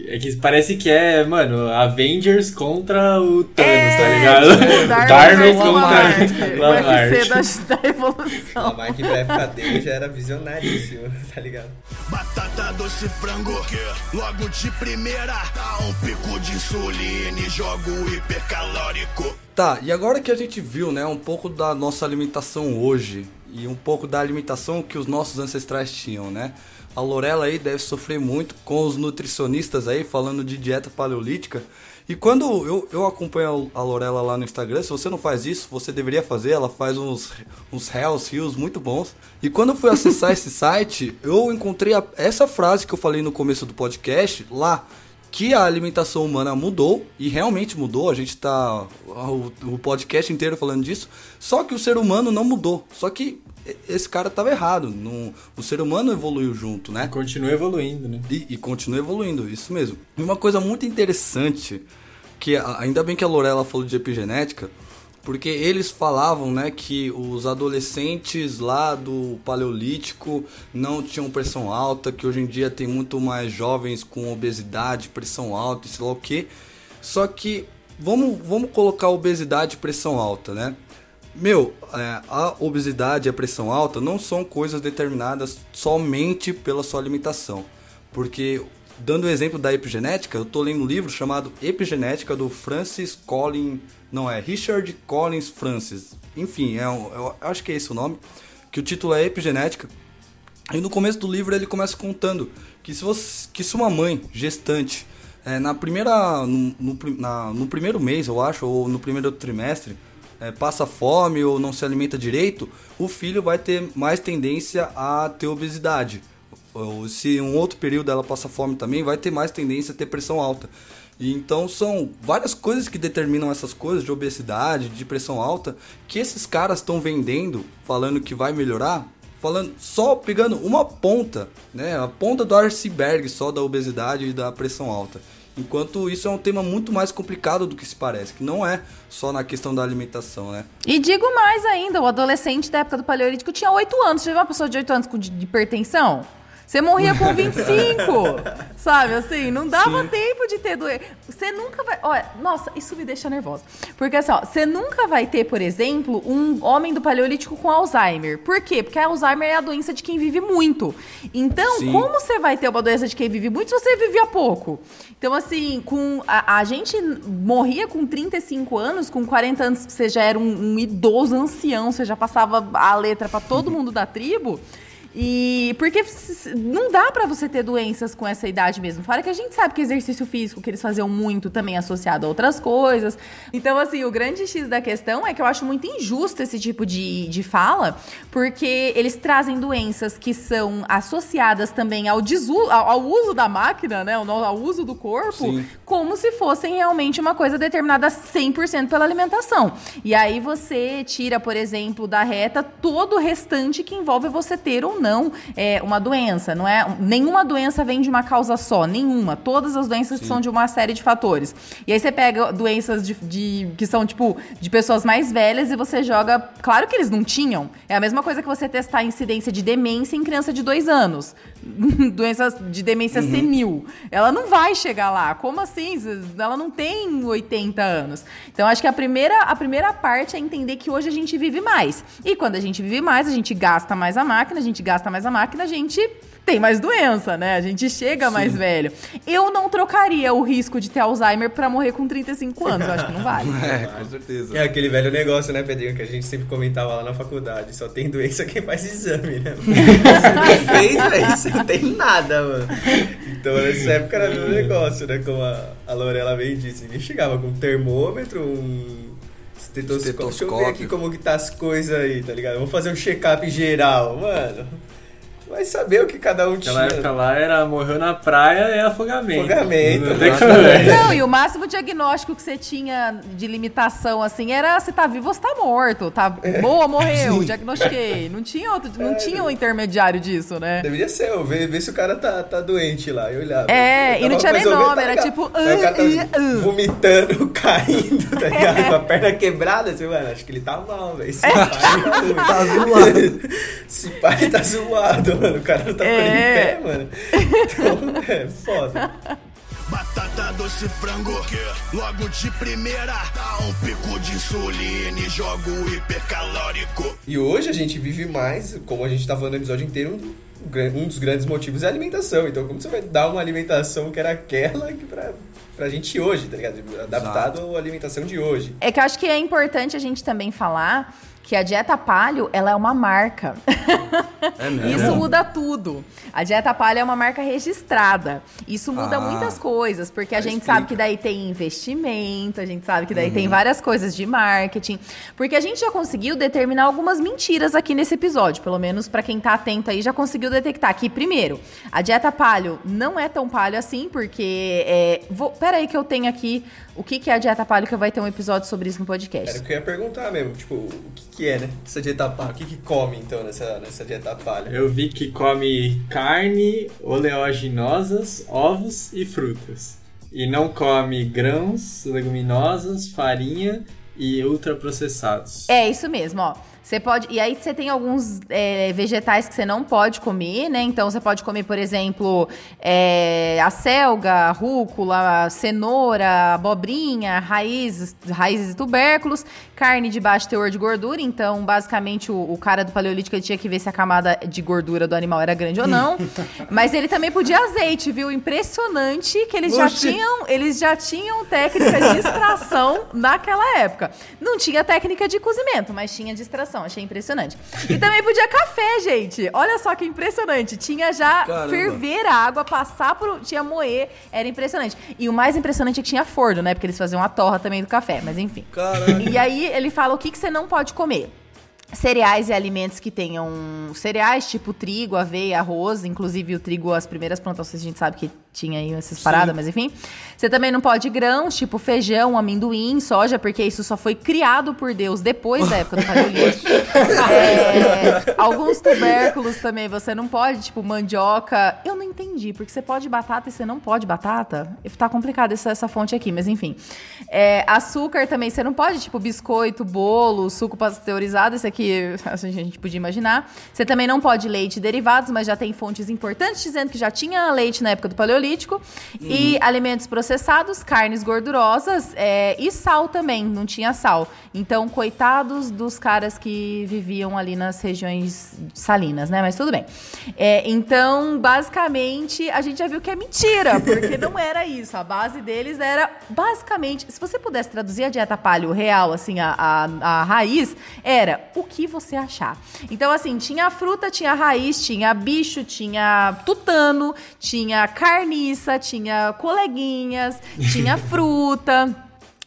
é que parece que é, mano, Avengers contra o Thanos, tá ligado? É, Darwin Darwin versus contra O Lamarck. Da, da evolução. Lamarck pra época dele já era visionaríssimo, tá ligado? Batata doce frango, que logo de primeira dá um pico de insulina e jogo hipercalórico. Tá, e agora que a gente viu, né, um pouco da nossa alimentação hoje e um pouco da alimentação que os nossos ancestrais tinham, né? A Lorela aí deve sofrer muito com os nutricionistas aí falando de dieta paleolítica. E quando eu, eu acompanho a Lorela lá no Instagram, se você não faz isso, você deveria fazer. Ela faz uns, uns Hells Rios muito bons. E quando eu fui acessar esse site, eu encontrei a- essa frase que eu falei no começo do podcast lá que a alimentação humana mudou e realmente mudou. A gente tá o, o podcast inteiro falando disso. Só que o ser humano não mudou. Só que esse cara tava errado. Não, o ser humano evoluiu junto, né? Continua evoluindo, né? E, e continua evoluindo, isso mesmo. E uma coisa muito interessante que ainda bem que a Lorela falou de epigenética, porque eles falavam, né, que os adolescentes lá do paleolítico não tinham pressão alta, que hoje em dia tem muito mais jovens com obesidade, pressão alta, e sei lá o que. Só que vamos, vamos colocar obesidade e pressão alta, né? Meu, é, a obesidade e a pressão alta não são coisas determinadas somente pela sua alimentação. Porque, dando o exemplo da epigenética, eu tô lendo um livro chamado Epigenética do Francis Collins. Não, é Richard Collins Francis. Enfim, é um- eu acho que é esse o nome. Que o título é Epigenética. E no começo do livro ele começa contando que se, você, que se uma mãe gestante, é, na primeira, no, no na- no primeiro mês, eu acho, ou no primeiro trimestre, é, passa fome ou não se alimenta direito, o filho vai ter mais tendência a ter obesidade. Ou se um outro período ela passa fome também, vai ter mais tendência a ter pressão alta. E então são várias coisas que determinam essas coisas de obesidade, de pressão alta, que esses caras estão vendendo, falando que vai melhorar, falando só pegando uma ponta, né, a ponta do iceberg só da obesidade e da pressão alta. Enquanto isso é um tema muito mais complicado do que se parece, que não é só na questão da alimentação, né? E digo mais ainda, o adolescente da época do Paleolítico tinha 8 anos. Você viu uma pessoa de 8 anos com hipertensão? Você morria com 25, sabe? Assim, não dava tempo de ter doença. Você nunca vai. Olha, nossa, isso me deixa nervosa. Porque assim, ó, você nunca vai ter, por exemplo, um homem do Paleolítico com Alzheimer. Por quê? Porque Alzheimer é a doença de quem vive muito. Então, Sim. como você vai ter uma doença de quem vive muito se você vivia pouco? Então, assim, com a, a gente morria com 35 anos, com 40 anos você já era um, um idoso ancião, você já passava a letra pra todo mundo da tribo. E porque não dá pra você ter doenças com essa idade mesmo. Fora que a gente sabe que exercício físico que eles faziam muito também é associado a outras coisas. Então, assim, o grande X da questão é que eu acho muito injusto esse tipo de, de fala, porque eles trazem doenças que são associadas também ao, desu ao, ao uso da máquina, né? Ao, ao uso do corpo, Sim. como se fossem realmente uma coisa determinada 100% pela alimentação. E aí você tira, por exemplo, da reta todo o restante que envolve você ter ou não é, uma doença, não é? Nenhuma doença vem de uma causa só, nenhuma. Todas as doenças são de uma série de fatores. E aí você pega doenças de, de- que são, tipo, de pessoas mais velhas e você joga... Claro que eles não tinham. É a mesma coisa que você testar a incidência de demência em criança de dois anos. Doenças de demência senil. Ela não vai chegar lá. Como assim? Ela não tem 80 anos. Então, acho que a primeira, a primeira parte é entender que hoje a gente vive mais. E quando a gente vive mais, a gente gasta mais a máquina, a gente gasta mais a máquina, a gente tem mais doença, né? A gente chega mais velho. Eu não trocaria o risco de ter Alzheimer pra morrer com 35 anos. Eu acho que não vale. É, com certeza. É aquele velho negócio, né, Pedrinho, que a gente sempre comentava lá na faculdade. Só tem doença quem faz exame, né? Você não fez, velho, você não tem nada, mano. Então nessa época era o mesmo negócio, né? Como a, a Lorela bem disse. Ninguém chegava com um termômetro, um estetoscópio. Deixa eu ver aqui como que tá as coisas aí, tá ligado? Vamos fazer um check-up geral, mano. Vai saber o que cada um tinha. Naquela época lá era morreu na praia e afogamento. Afogamento, Não né? Não, e o máximo diagnóstico que você tinha de limitação, assim, era se tá vivo ou se tá morto. Tá boa, morreu, diagnostiquei. Não tinha outro, não tinha um intermediário disso, né? Deveria ser, eu ver, ver se o cara tá, tá doente lá. Eu olhava. É, Eu e não tinha nem nome, era tipo, Aí o cara tá "Ah, ah, ah". vomitando, caindo, tá ligado? Com a perna quebrada, assim, mano, acho que ele tá mal, velho. Esse pai tá ruim. Tá zoado. Esse pai tá zoado, mano. O cara não tá ficando É. em pé, mano. Então, é foda. Batata doce frango, logo de primeira dá um pico de insulina e jogo hipercalórico. E hoje a gente vive mais, como a gente tá falando no episódio inteiro, um, um dos grandes motivos é a alimentação. Então, como você vai dar uma alimentação que era aquela que pra, pra gente hoje, tá ligado? Adaptado à alimentação de hoje. É que eu acho que é importante a gente também falar que a dieta palio, ela é uma marca. É mesmo. Isso muda tudo. A dieta palha é uma marca registrada. Isso muda Ah. muitas coisas, porque a gente explica. sabe que daí tem investimento, a gente sabe que daí Uhum. tem várias coisas de marketing. Porque a gente já conseguiu determinar algumas mentiras aqui nesse episódio, pelo menos pra quem tá atento aí já conseguiu detectar que primeiro, a dieta palio não é tão palio assim, porque é, vou, pera aí que eu tenho aqui o que que é a dieta palio que vai ter um episódio sobre isso no podcast. Era o que eu ia perguntar mesmo, tipo, o que, que é, né? Essa dieta palha. O que, que come, então, nessa, nessa dieta palha? Eu vi que come carne, oleaginosas, ovos e frutas. E não come grãos, leguminosas, farinha e ultraprocessados. É isso mesmo, ó. Você pode. E aí você tem alguns é, vegetais que você não pode comer, né? Então você pode comer, por exemplo, é, a selga, rúcula, cenoura, abobrinha, raízes, raízes e tubérculos, carne de baixo teor de gordura. Então, basicamente, o, o cara do paleolítico tinha que ver se a camada de gordura do animal era grande ou não. Mas ele também podia azeite, viu? Impressionante que eles já Oxi. tinham, eles já tinham técnica de extração naquela época. Não tinha técnica de cozimento, mas tinha de extração. Achei impressionante. E também podia café, gente. Olha só que impressionante. Tinha já Caramba. ferver a água, passar por. Tinha moer. Era impressionante. E o mais impressionante é que tinha forno, né? Porque eles faziam a torra também do café, mas enfim. Caralho. E aí ele fala o que, que você não pode comer. Cereais e alimentos que tenham cereais, tipo trigo, aveia, arroz, inclusive o trigo, as primeiras plantações a gente sabe que tinha aí essas paradas, mas enfim. Você também não pode grãos, tipo feijão, amendoim, soja, porque isso só foi criado por Deus depois da época do Paleolítico. É, alguns tubérculos também você não pode, tipo mandioca. Eu não entendi, porque você pode batata e você não pode batata. Tá complicado essa, essa fonte aqui, mas enfim. É, açúcar também você não pode, tipo biscoito, bolo, suco pasteurizado, esse aqui assim, a gente podia imaginar. Você também não pode leite e derivados, mas já tem fontes importantes dizendo que já tinha leite na época do Paleolítico. E alimentos processados, carnes gordurosas é, e sal também, não tinha sal. Então, coitados dos caras que viviam ali nas regiões salinas, né? Mas tudo bem. É, então, basicamente, a gente já viu que é mentira, porque não era isso. A base deles era, basicamente, se você pudesse traduzir a dieta paleo real, assim, a, a, a raiz, era o que você achar. Então, assim, tinha fruta, tinha raiz, tinha bicho, tinha tutano, tinha carniça, tinha coleguinhas, tinha fruta.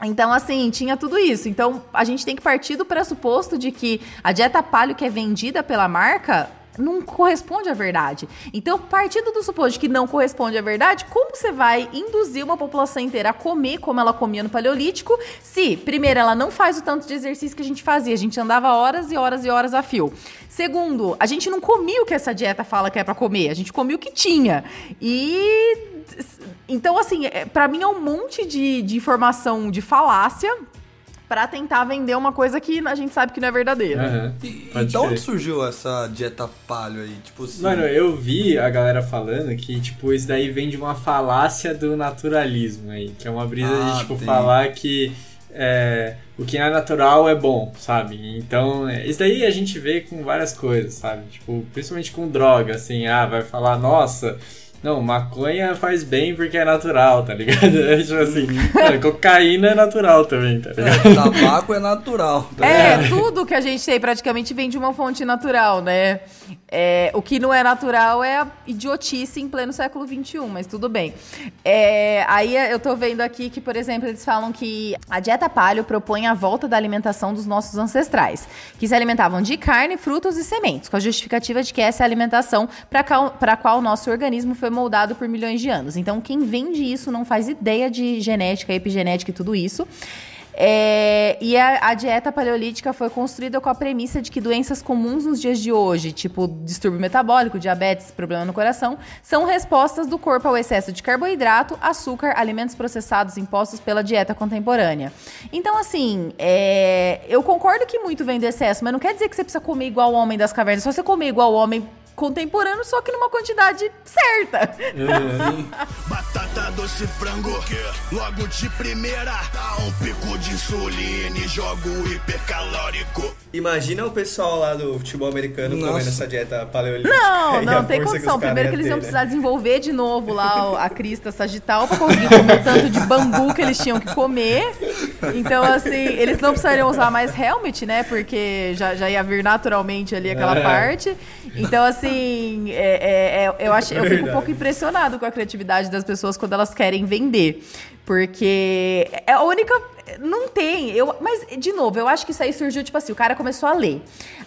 Então, assim, tinha tudo isso. Então, a gente tem que partir do pressuposto de que a dieta paleo que é vendida pela marca não corresponde à verdade. Então, partindo do suposto que não corresponde à verdade, como você vai induzir uma população inteira a comer como ela comia no Paleolítico, se, primeiro, ela não faz o tanto de exercício que a gente fazia, a gente andava horas e horas e horas a fio. Segundo, a gente não comia o que essa dieta fala que é pra comer, a gente comia o que tinha. E então, assim, é, pra mim é um monte de, de informação de falácia pra tentar vender uma coisa que a gente sabe que não é verdadeira. Aham, E, e de onde surgiu essa dieta paleo aí? Tipo assim. Mano, eu vi a galera falando que, tipo, isso daí vem de uma falácia do naturalismo aí. Que é uma brisa Ah, de, tipo, tem. falar que é, o que é natural é bom, sabe? Então, é, isso daí a gente vê com várias coisas, sabe? Tipo, principalmente com droga, assim, ah, vai falar, nossa. Não, maconha faz bem porque é natural, tá ligado? É tipo assim, cara, cocaína é natural também, tá ligado? É, tabaco é natural. tá ligado? É, tudo que a gente tem praticamente vem de uma fonte natural, né? É, o que não é natural é a idiotice em pleno século XXI, mas tudo bem. É, aí eu tô vendo aqui que, por exemplo, eles falam que a dieta paleo propõe a volta da alimentação dos nossos ancestrais, que se alimentavam de carne, frutos e sementes, com a justificativa de que essa é a alimentação para a qual o nosso organismo foi moldado por milhões de anos. Então, quem vende isso não faz ideia de genética, epigenética e tudo isso. É, e a, a dieta paleolítica foi construída com a premissa de que doenças comuns nos dias de hoje, tipo distúrbio metabólico, diabetes, problema no coração, são respostas do corpo ao excesso de carboidrato, açúcar, alimentos processados impostos pela dieta contemporânea. Então, assim, é, eu concordo que muito vem do excesso, mas não quer dizer que você precisa comer igual o homem das cavernas, só você comer igual o homem contemporâneo, só que numa quantidade certa. Batata doce frango, que logo de primeira dá um pico de insulina e jogo hipercalórico. Imagina o pessoal lá do futebol americano Nossa. comendo essa dieta paleolítica. Não, não, tem que condição. Primeiro que eles iam ter, né? precisar desenvolver de novo lá a crista sagital pra conseguir comer o tanto de bambu que eles tinham que comer. Então, assim, eles não precisariam usar mais helmet, né? Porque já, já ia vir naturalmente ali aquela É. parte. Então, assim, é- é- é- eu, acho, eu fico um pouco impressionado com a criatividade das pessoas quando elas querem vender. Porque é a única. Não tem. Eu, mas, de novo, eu acho que isso aí surgiu, tipo assim, o cara começou a ler.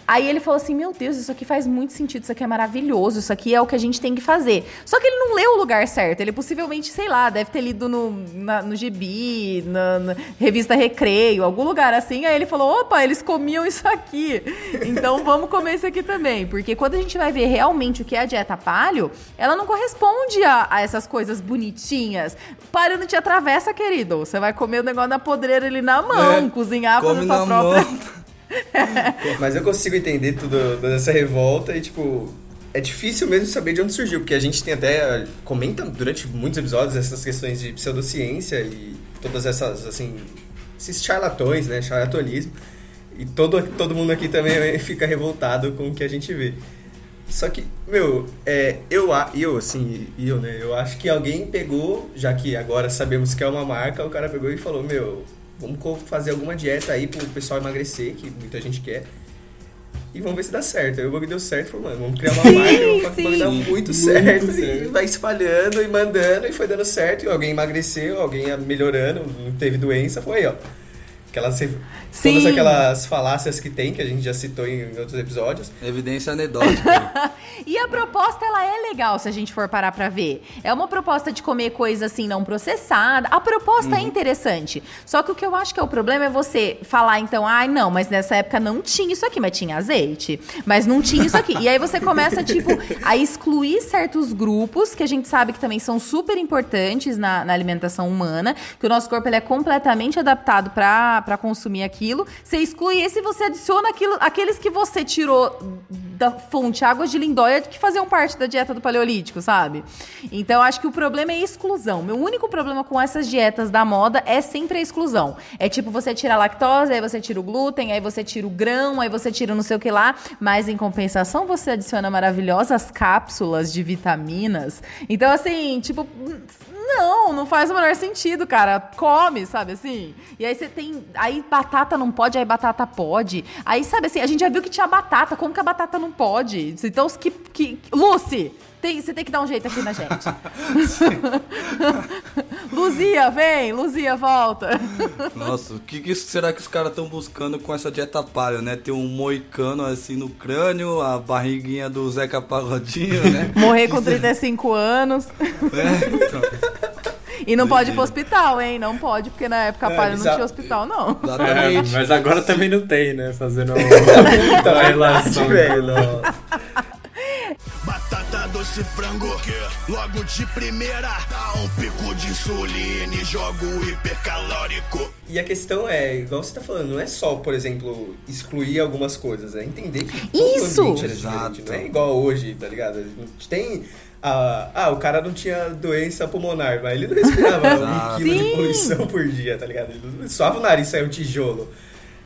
Aí ele falou assim: Meu Deus, isso aqui faz muito sentido, isso aqui é maravilhoso, isso aqui é o que a gente tem que fazer. Só que ele não leu o lugar certo. Ele possivelmente, sei lá, deve ter lido no, na- no gibi, na, na revista Recreio, algum lugar assim. Aí ele falou: opa, eles comiam isso aqui. Então vamos comer isso aqui também. Porque quando a gente vai ver realmente o que é a dieta paleo, ela não corresponde a, a essas coisas bonitinhas. Paleo não te atravessa, querido. Você vai comer o negócio na podreira ali na mão, É, cozinhar, fazer na própria. mão. Mas eu consigo entender tudo, toda essa revolta e, tipo, é difícil mesmo saber de onde surgiu, porque a gente tem até. comenta durante muitos episódios essas questões de pseudociência e todas essas, assim. esses charlatões, né? Charlatonismo. E todo, todo mundo aqui também fica revoltado com o que a gente vê. Só que, meu, é, eu, eu, assim, eu, né? Eu acho que alguém pegou, já que agora sabemos que é uma marca, o cara pegou e falou, meu, vamos fazer alguma dieta aí pro pessoal emagrecer, que muita gente quer. E vamos ver se dá certo. Aí o bagulho deu certo, falou, mano, vamos criar uma Sim, marca, vamos fazer o bagulho sim. dar muito certo. E vai espalhando e mandando, e foi dando certo. E alguém emagreceu, alguém melhorando, não teve doença, foi aí, ó. Aquelas, todas Sim. aquelas falácias que tem, que a gente já citou em outros episódios. Evidência anedótica. E a proposta, ela é legal se a gente for parar pra ver. É uma proposta de comer coisa assim não processada. A proposta é interessante. Só que o que eu acho que é o problema é você falar, então, ai, não, mas nessa época não tinha isso aqui, mas tinha azeite. Mas não tinha isso aqui. E aí você começa, tipo, a excluir certos grupos que a gente sabe que também são super importantes na, na alimentação humana, que o nosso corpo ele é completamente adaptado pra pra consumir aquilo. Você exclui esse e você adiciona aquilo, aqueles que você tirou da fonte águas de lindóia que faziam parte da dieta do paleolítico, sabe? Então acho que o problema é a exclusão. Meu único problema com essas dietas da moda é sempre a exclusão. É tipo você tira a lactose, aí você tira o glúten, aí você tira o grão, aí você tira não sei o que lá, mas em compensação você adiciona maravilhosas cápsulas de vitaminas. Então assim, tipo, não, não faz o menor sentido, cara. Come, sabe assim? E aí você tem. Aí batata não pode, aí batata pode. Aí, sabe assim, a gente já viu que tinha batata. Como que a batata não pode? Então, que. que... Lucy! Tem, você tem que dar um jeito aqui na gente. Luzia, vem! Luzia, volta! Nossa, o que, que será que os caras estão buscando com essa dieta palha, né? Ter um moicano assim no crânio, a barriguinha do Zeca Pagodinho, né? Morrer com 35 anos. É, então, E não pode ir pro hospital, hein? Não pode, porque na época a É, palha não tinha hospital, não. É, mas agora também não tem, né? Fazendo uma relação. velho, não. Batata doce frango logo de primeira dá um pico de insulina e jogo hipercalórico. E a questão é, igual você tá falando, não é só, por exemplo, excluir algumas coisas, é entender que todo Isso! ambiente era Exato. diferente, não é igual hoje, tá ligado? A gente tem... Ah, ah, o cara não tinha doença pulmonar, mas ele não respirava um Exato. quilo de Sim. poluição por dia, tá ligado? Ele suava o nariz, saiu um tijolo.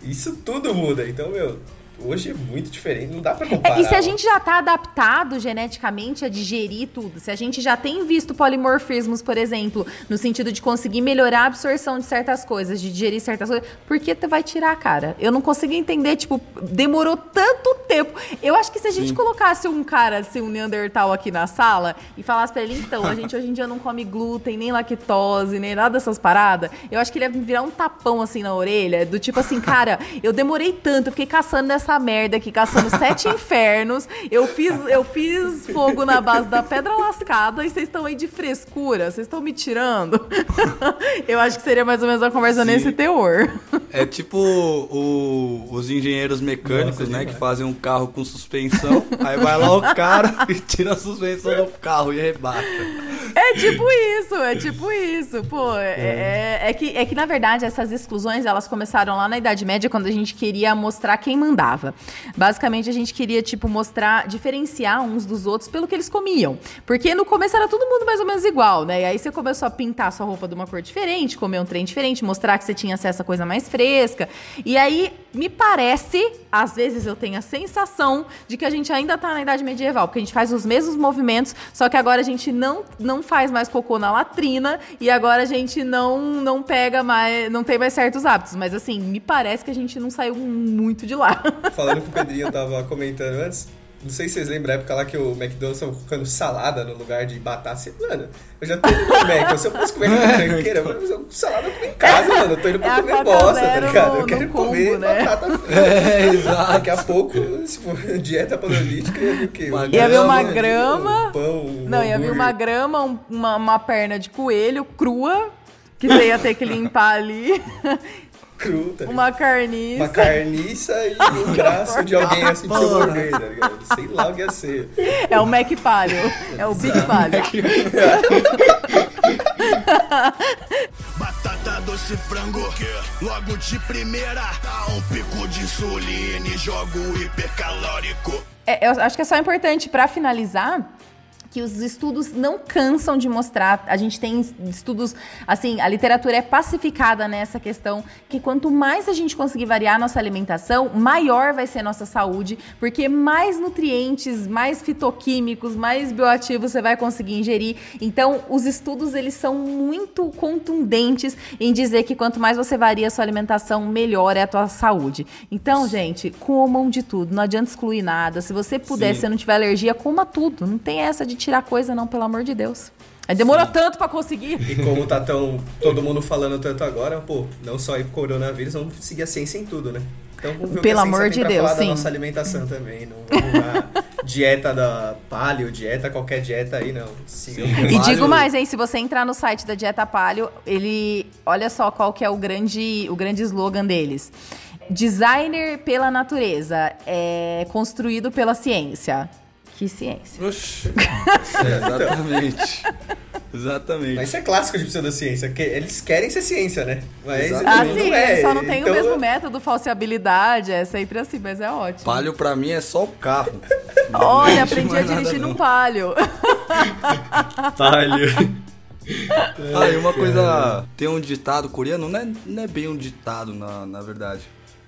Isso tudo muda, então, meu, hoje é muito diferente, não dá pra comparar. É, e se a gente já tá adaptado geneticamente a digerir tudo, se a gente já tem visto polimorfismos, por exemplo, no sentido de conseguir melhorar a absorção de certas coisas, de digerir certas coisas, por que tu vai tirar, cara? Eu não consigo entender, tipo, demorou tanto tempo. Eu acho que se a gente colocasse um cara, assim, um Neandertal aqui na sala e falasse pra ele, então, a gente hoje em dia não come glúten, nem lactose, nem nada dessas paradas, eu acho que ele ia me virar um tapão, assim, na orelha, do tipo assim, cara, eu demorei tanto, eu fiquei caçando nessa merda aqui, caçando sete infernos, eu fiz, eu fiz fogo na base da pedra lascada e vocês estão aí de frescura, vocês estão me tirando. eu acho que seria mais ou menos uma conversa Sim. nesse teor. É tipo o- os engenheiros mecânicos, Nossa, né? demais. Que fazem um carro com suspensão. aí vai lá o cara e tira a suspensão do carro e rebata. É tipo isso, é tipo isso. Pô, é, é- é que, é que na verdade essas exclusões elas começaram lá na Idade Média quando a gente queria mostrar quem mandava. Basicamente a gente queria, tipo, mostrar, diferenciar uns dos outros pelo que eles comiam. Porque no começo era todo mundo mais ou menos igual, né? E aí você começou a pintar sua roupa de uma cor diferente, comer um trem diferente, mostrar que você tinha acesso a coisa mais fresca. E aí me parece, às vezes eu tenho a sensação de que a gente ainda tá na Idade Medieval, porque a gente faz os mesmos movimentos, só que agora a gente não, não faz mais cocô na latrina e agora a gente não, não pega mais, não tem mais certos hábitos. Mas assim, me parece que a gente não saiu muito de lá. Falando que o Pedrinho tava comentando antes, Não sei se vocês lembram a época lá que o McDonald's tava colocando salada no lugar de batata. Assim, mano, eu já tô indo no Mac. Se eu fosse comer tranqueira, eu vou fazer um salada eu em casa, mano. Eu tô indo pra É comer bosta, tá ligado? eu quero combo, comer né? batata frita. É, exato. Daqui a pouco, se for dieta paleolítica, ia vir o quê? Uma Um Ia vir uma Grama. Um pão, um Não, ia vir uma grama, um- uma, uma perna de coelho crua, que você ia ter que limpar ali. Cru, tá ligado? Uma carniça. Uma carniça e um braço de alguém assim pra você morder, tá ligado? Sei lá o que ia ser. É o Mac Palio. É o Big Palio. Batata doce frango, que logo de primeira dá um pico de insulina e jogo hipercalórico. É, eu acho que é só importante pra finalizar que os estudos não cansam de mostrar. A gente tem estudos, assim, a literatura é pacificada nessa questão que quanto mais a gente conseguir variar a nossa alimentação, maior vai ser a nossa saúde, porque mais nutrientes, mais fitoquímicos, mais bioativos você vai conseguir ingerir. Então, os estudos eles são muito contundentes em dizer que quanto mais você varia a sua alimentação, melhor é a tua saúde. Então, gente, comam de tudo, não adianta excluir nada. Se você puder, Sim. se você não tiver alergia, coma tudo. Não tem essa de tirar coisa não, pelo amor de Deus. Aí demorou tanto pra conseguir. E como tá tão todo mundo falando tanto agora, pô, não só aí pro coronavírus, vamos seguir a ciência em tudo, né? Então vamos ver o que Pelo a ciência amor de Deus, falar sim. da nossa alimentação também. Não vamos na dieta da paleo, dieta, qualquer dieta aí, não. Siga o que eu E Paleo- digo mais, hein? Se você entrar no site da Dieta Palio, ele. Olha só qual que é o grande, o grande slogan deles. Designer pela natureza, é construído pela ciência. Que ciência? Oxi. É, exatamente. Exatamente. Mas isso é clássico de pseudociência, que eles querem ser ciência, né? Mas Exatamente. Ah, não sim, é. só não tem Então, o mesmo método, falsibilidade, é sempre assim, mas é ótimo. Palio pra mim é só o carro. Olha, aprendi a dirigir num palio. Palio. Ah, e uma coisa, tem um ditado coreano, não é, não é bem um ditado na, na verdade.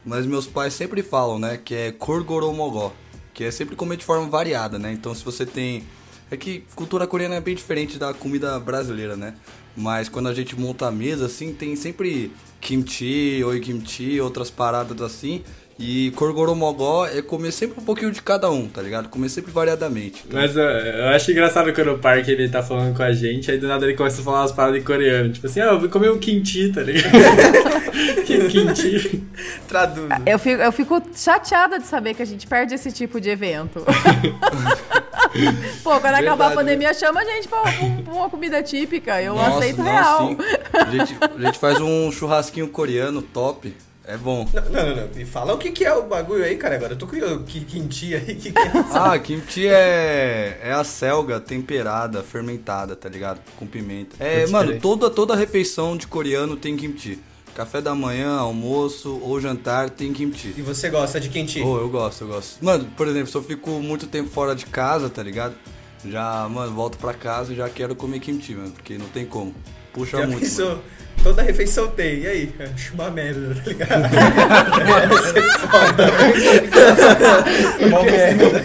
Mas meus pais sempre falam, né, que é korgoromogó, que é sempre comer de forma variada, né? Então se você tem é que cultura coreana é bem diferente da comida brasileira, né? Mas quando a gente monta a mesa assim, tem sempre kimchi, oi kimchi, outras paradas assim. E korgoromogó é comer sempre um pouquinho de cada um, tá ligado? Comer sempre variadamente. Então, Mas eu, eu acho engraçado quando o Parque ele tá falando com a gente, aí do nada ele começa a falar umas paradas em coreano. Tipo assim, ah, eu vou comer um kimchi, tá ligado? que kimchi. Traduz. Eu fico, eu fico chateada de saber que a gente perde esse tipo de evento. Pô, quando acabar a Verdade, pandemia, chama a gente pra, um- pra uma comida típica. Eu Nossa, aceito não, real. A gente, a gente faz um churrasquinho coreano top. É bom. Não, não, não. Me fala o que, que é o bagulho aí, cara. Agora eu tô curioso. Que quinti aí, que, que é? Ah, kimchi é, é a selga temperada, fermentada, tá ligado? Com pimenta. É, mano, toda, toda refeição de coreano tem kimchi. Café da manhã, almoço ou jantar tem kimchi. E você gosta de quinti? Oh, eu gosto, eu gosto. Mano, por exemplo, se eu fico muito tempo fora de casa, tá ligado? Já, mano, volto pra casa e já quero comer kimchi, mano, porque não tem como. Puxa Já muito. pensou? mano. Toda refeição tem. E aí? Acho uma merda, tá ligado? Vai ser foda. Uma merda.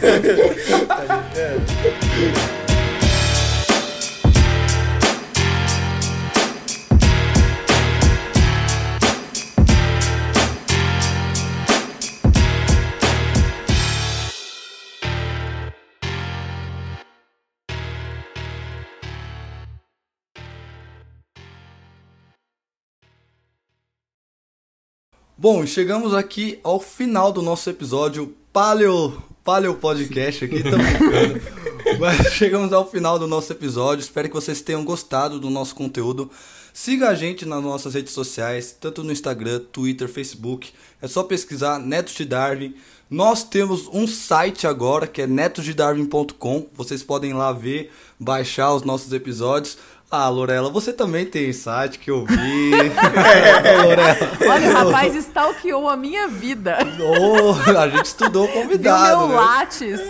Bom, chegamos aqui ao final do nosso episódio Paleo, Paleo Podcast aqui, brincando. Mas chegamos ao final do nosso episódio, espero que vocês tenham gostado do nosso conteúdo. Siga a gente nas nossas redes sociais, tanto no Instagram, Twitter, Facebook. É só pesquisar Netos de Darwin. Nós temos um site agora que é netosdedarwin.com. Vocês podem lá ver, baixar os nossos episódios. Ah, Lorela, você também tem site que eu vi. Ô, Lorela. Olha, o rapaz stalkeou a minha vida. Oh, a gente estudou o Viu convidado, meu né? látis.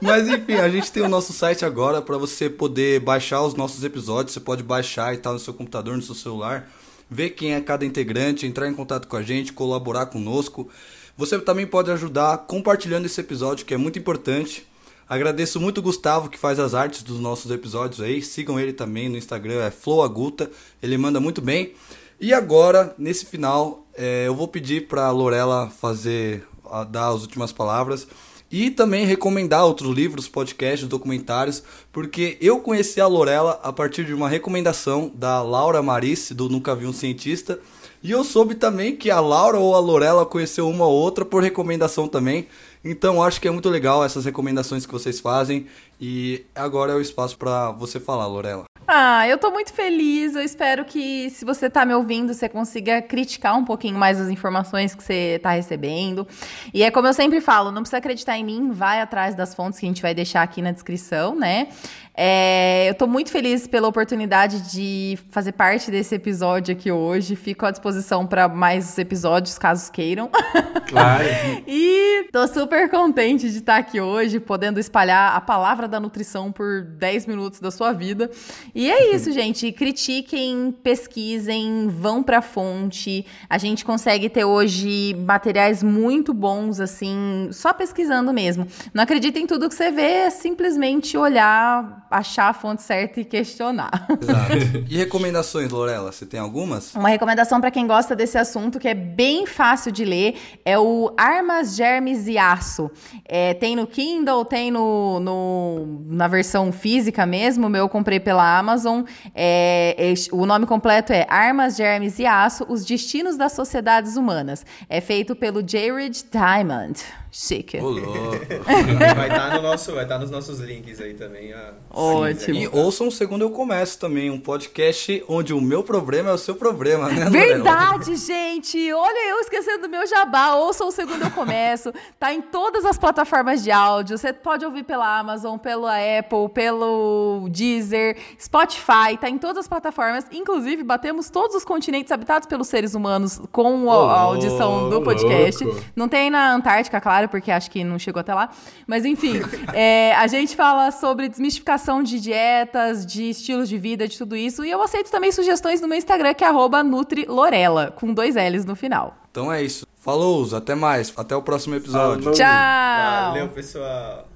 Mas enfim, a gente tem o nosso site agora para você poder baixar os nossos episódios. Você pode baixar e tal no seu computador, no seu celular, ver quem é cada integrante, entrar em contato com a gente, colaborar conosco. Você também pode ajudar compartilhando esse episódio, que é muito importante. Agradeço muito o Gustavo que faz as artes dos nossos episódios aí. Sigam ele também no Instagram, é Floaguta. Ele manda muito bem. E agora, nesse final, é, eu vou pedir para Lorela fazer, a- dar as últimas palavras. E também recomendar outros livros, podcasts, documentários, porque eu conheci a Lorela a partir de uma recomendação da Laura Marice, do Nunca Vi um Cientista. E eu soube também que a Laura ou a Lorela conheceu uma ou outra por recomendação também. Então acho que é muito legal essas recomendações que vocês fazem. E agora é o espaço para você falar, Lorela. Ah, eu tô muito feliz. Eu espero que, se você tá me ouvindo, você consiga criticar um pouquinho mais as informações que você tá recebendo. E é como eu sempre falo, não precisa acreditar em mim, vai atrás das fontes que a gente vai deixar aqui na descrição, né? É, eu tô muito feliz pela oportunidade de fazer parte desse episódio aqui hoje. Fico à disposição para mais episódios, caso queiram. Claro. E tô super contente de estar aqui hoje, podendo espalhar a palavra da nutrição por 10 minutos da sua vida. E é isso, gente. Critiquem, pesquisem, vão pra fonte. A gente consegue ter hoje materiais muito bons, assim, só pesquisando mesmo. Não acredita em tudo que você vê, é simplesmente olhar, achar a fonte certa e questionar. Exato. e recomendações, Lorela? Você tem algumas? Uma recomendação para quem gosta desse assunto, que é bem fácil de ler, é o Armas, Germes e Aço. É, tem no Kindle, tem no, no- na versão física mesmo. O meu eu comprei pela Amazon. É, é, o nome completo é Armas, Germes e Aço: Os Destinos das Sociedades Humanas. É feito pelo Jared Diamond. Chique. Ô, louco. Vai estar no nosso, vai estar nos nossos links aí também. a- Ótimo. E ouçam o Segundo Eu Começo também, um podcast onde o meu problema é o seu problema, né? Verdade, gente! Olha, eu esquecendo do meu jabá. Ouça o segundo eu começo. Tá em todas as plataformas de áudio. Você pode ouvir pela Amazon, pela Apple, pelo Deezer, Spotify. Tá em todas as plataformas. Inclusive, batemos todos os continentes habitados pelos seres humanos com a, a audição do podcast. louco. Não tem na Antártica, claro, porque acho que não chegou até lá. Mas enfim, é, a gente fala sobre desmistificação de dietas, de estilos de vida, de tudo isso. E eu aceito também sugestões no meu Instagram, que é arroba NutriLorela, com dois L's no final. Então é isso. Falou, até mais. Até o próximo episódio. Falou. Tchau! Valeu, pessoal.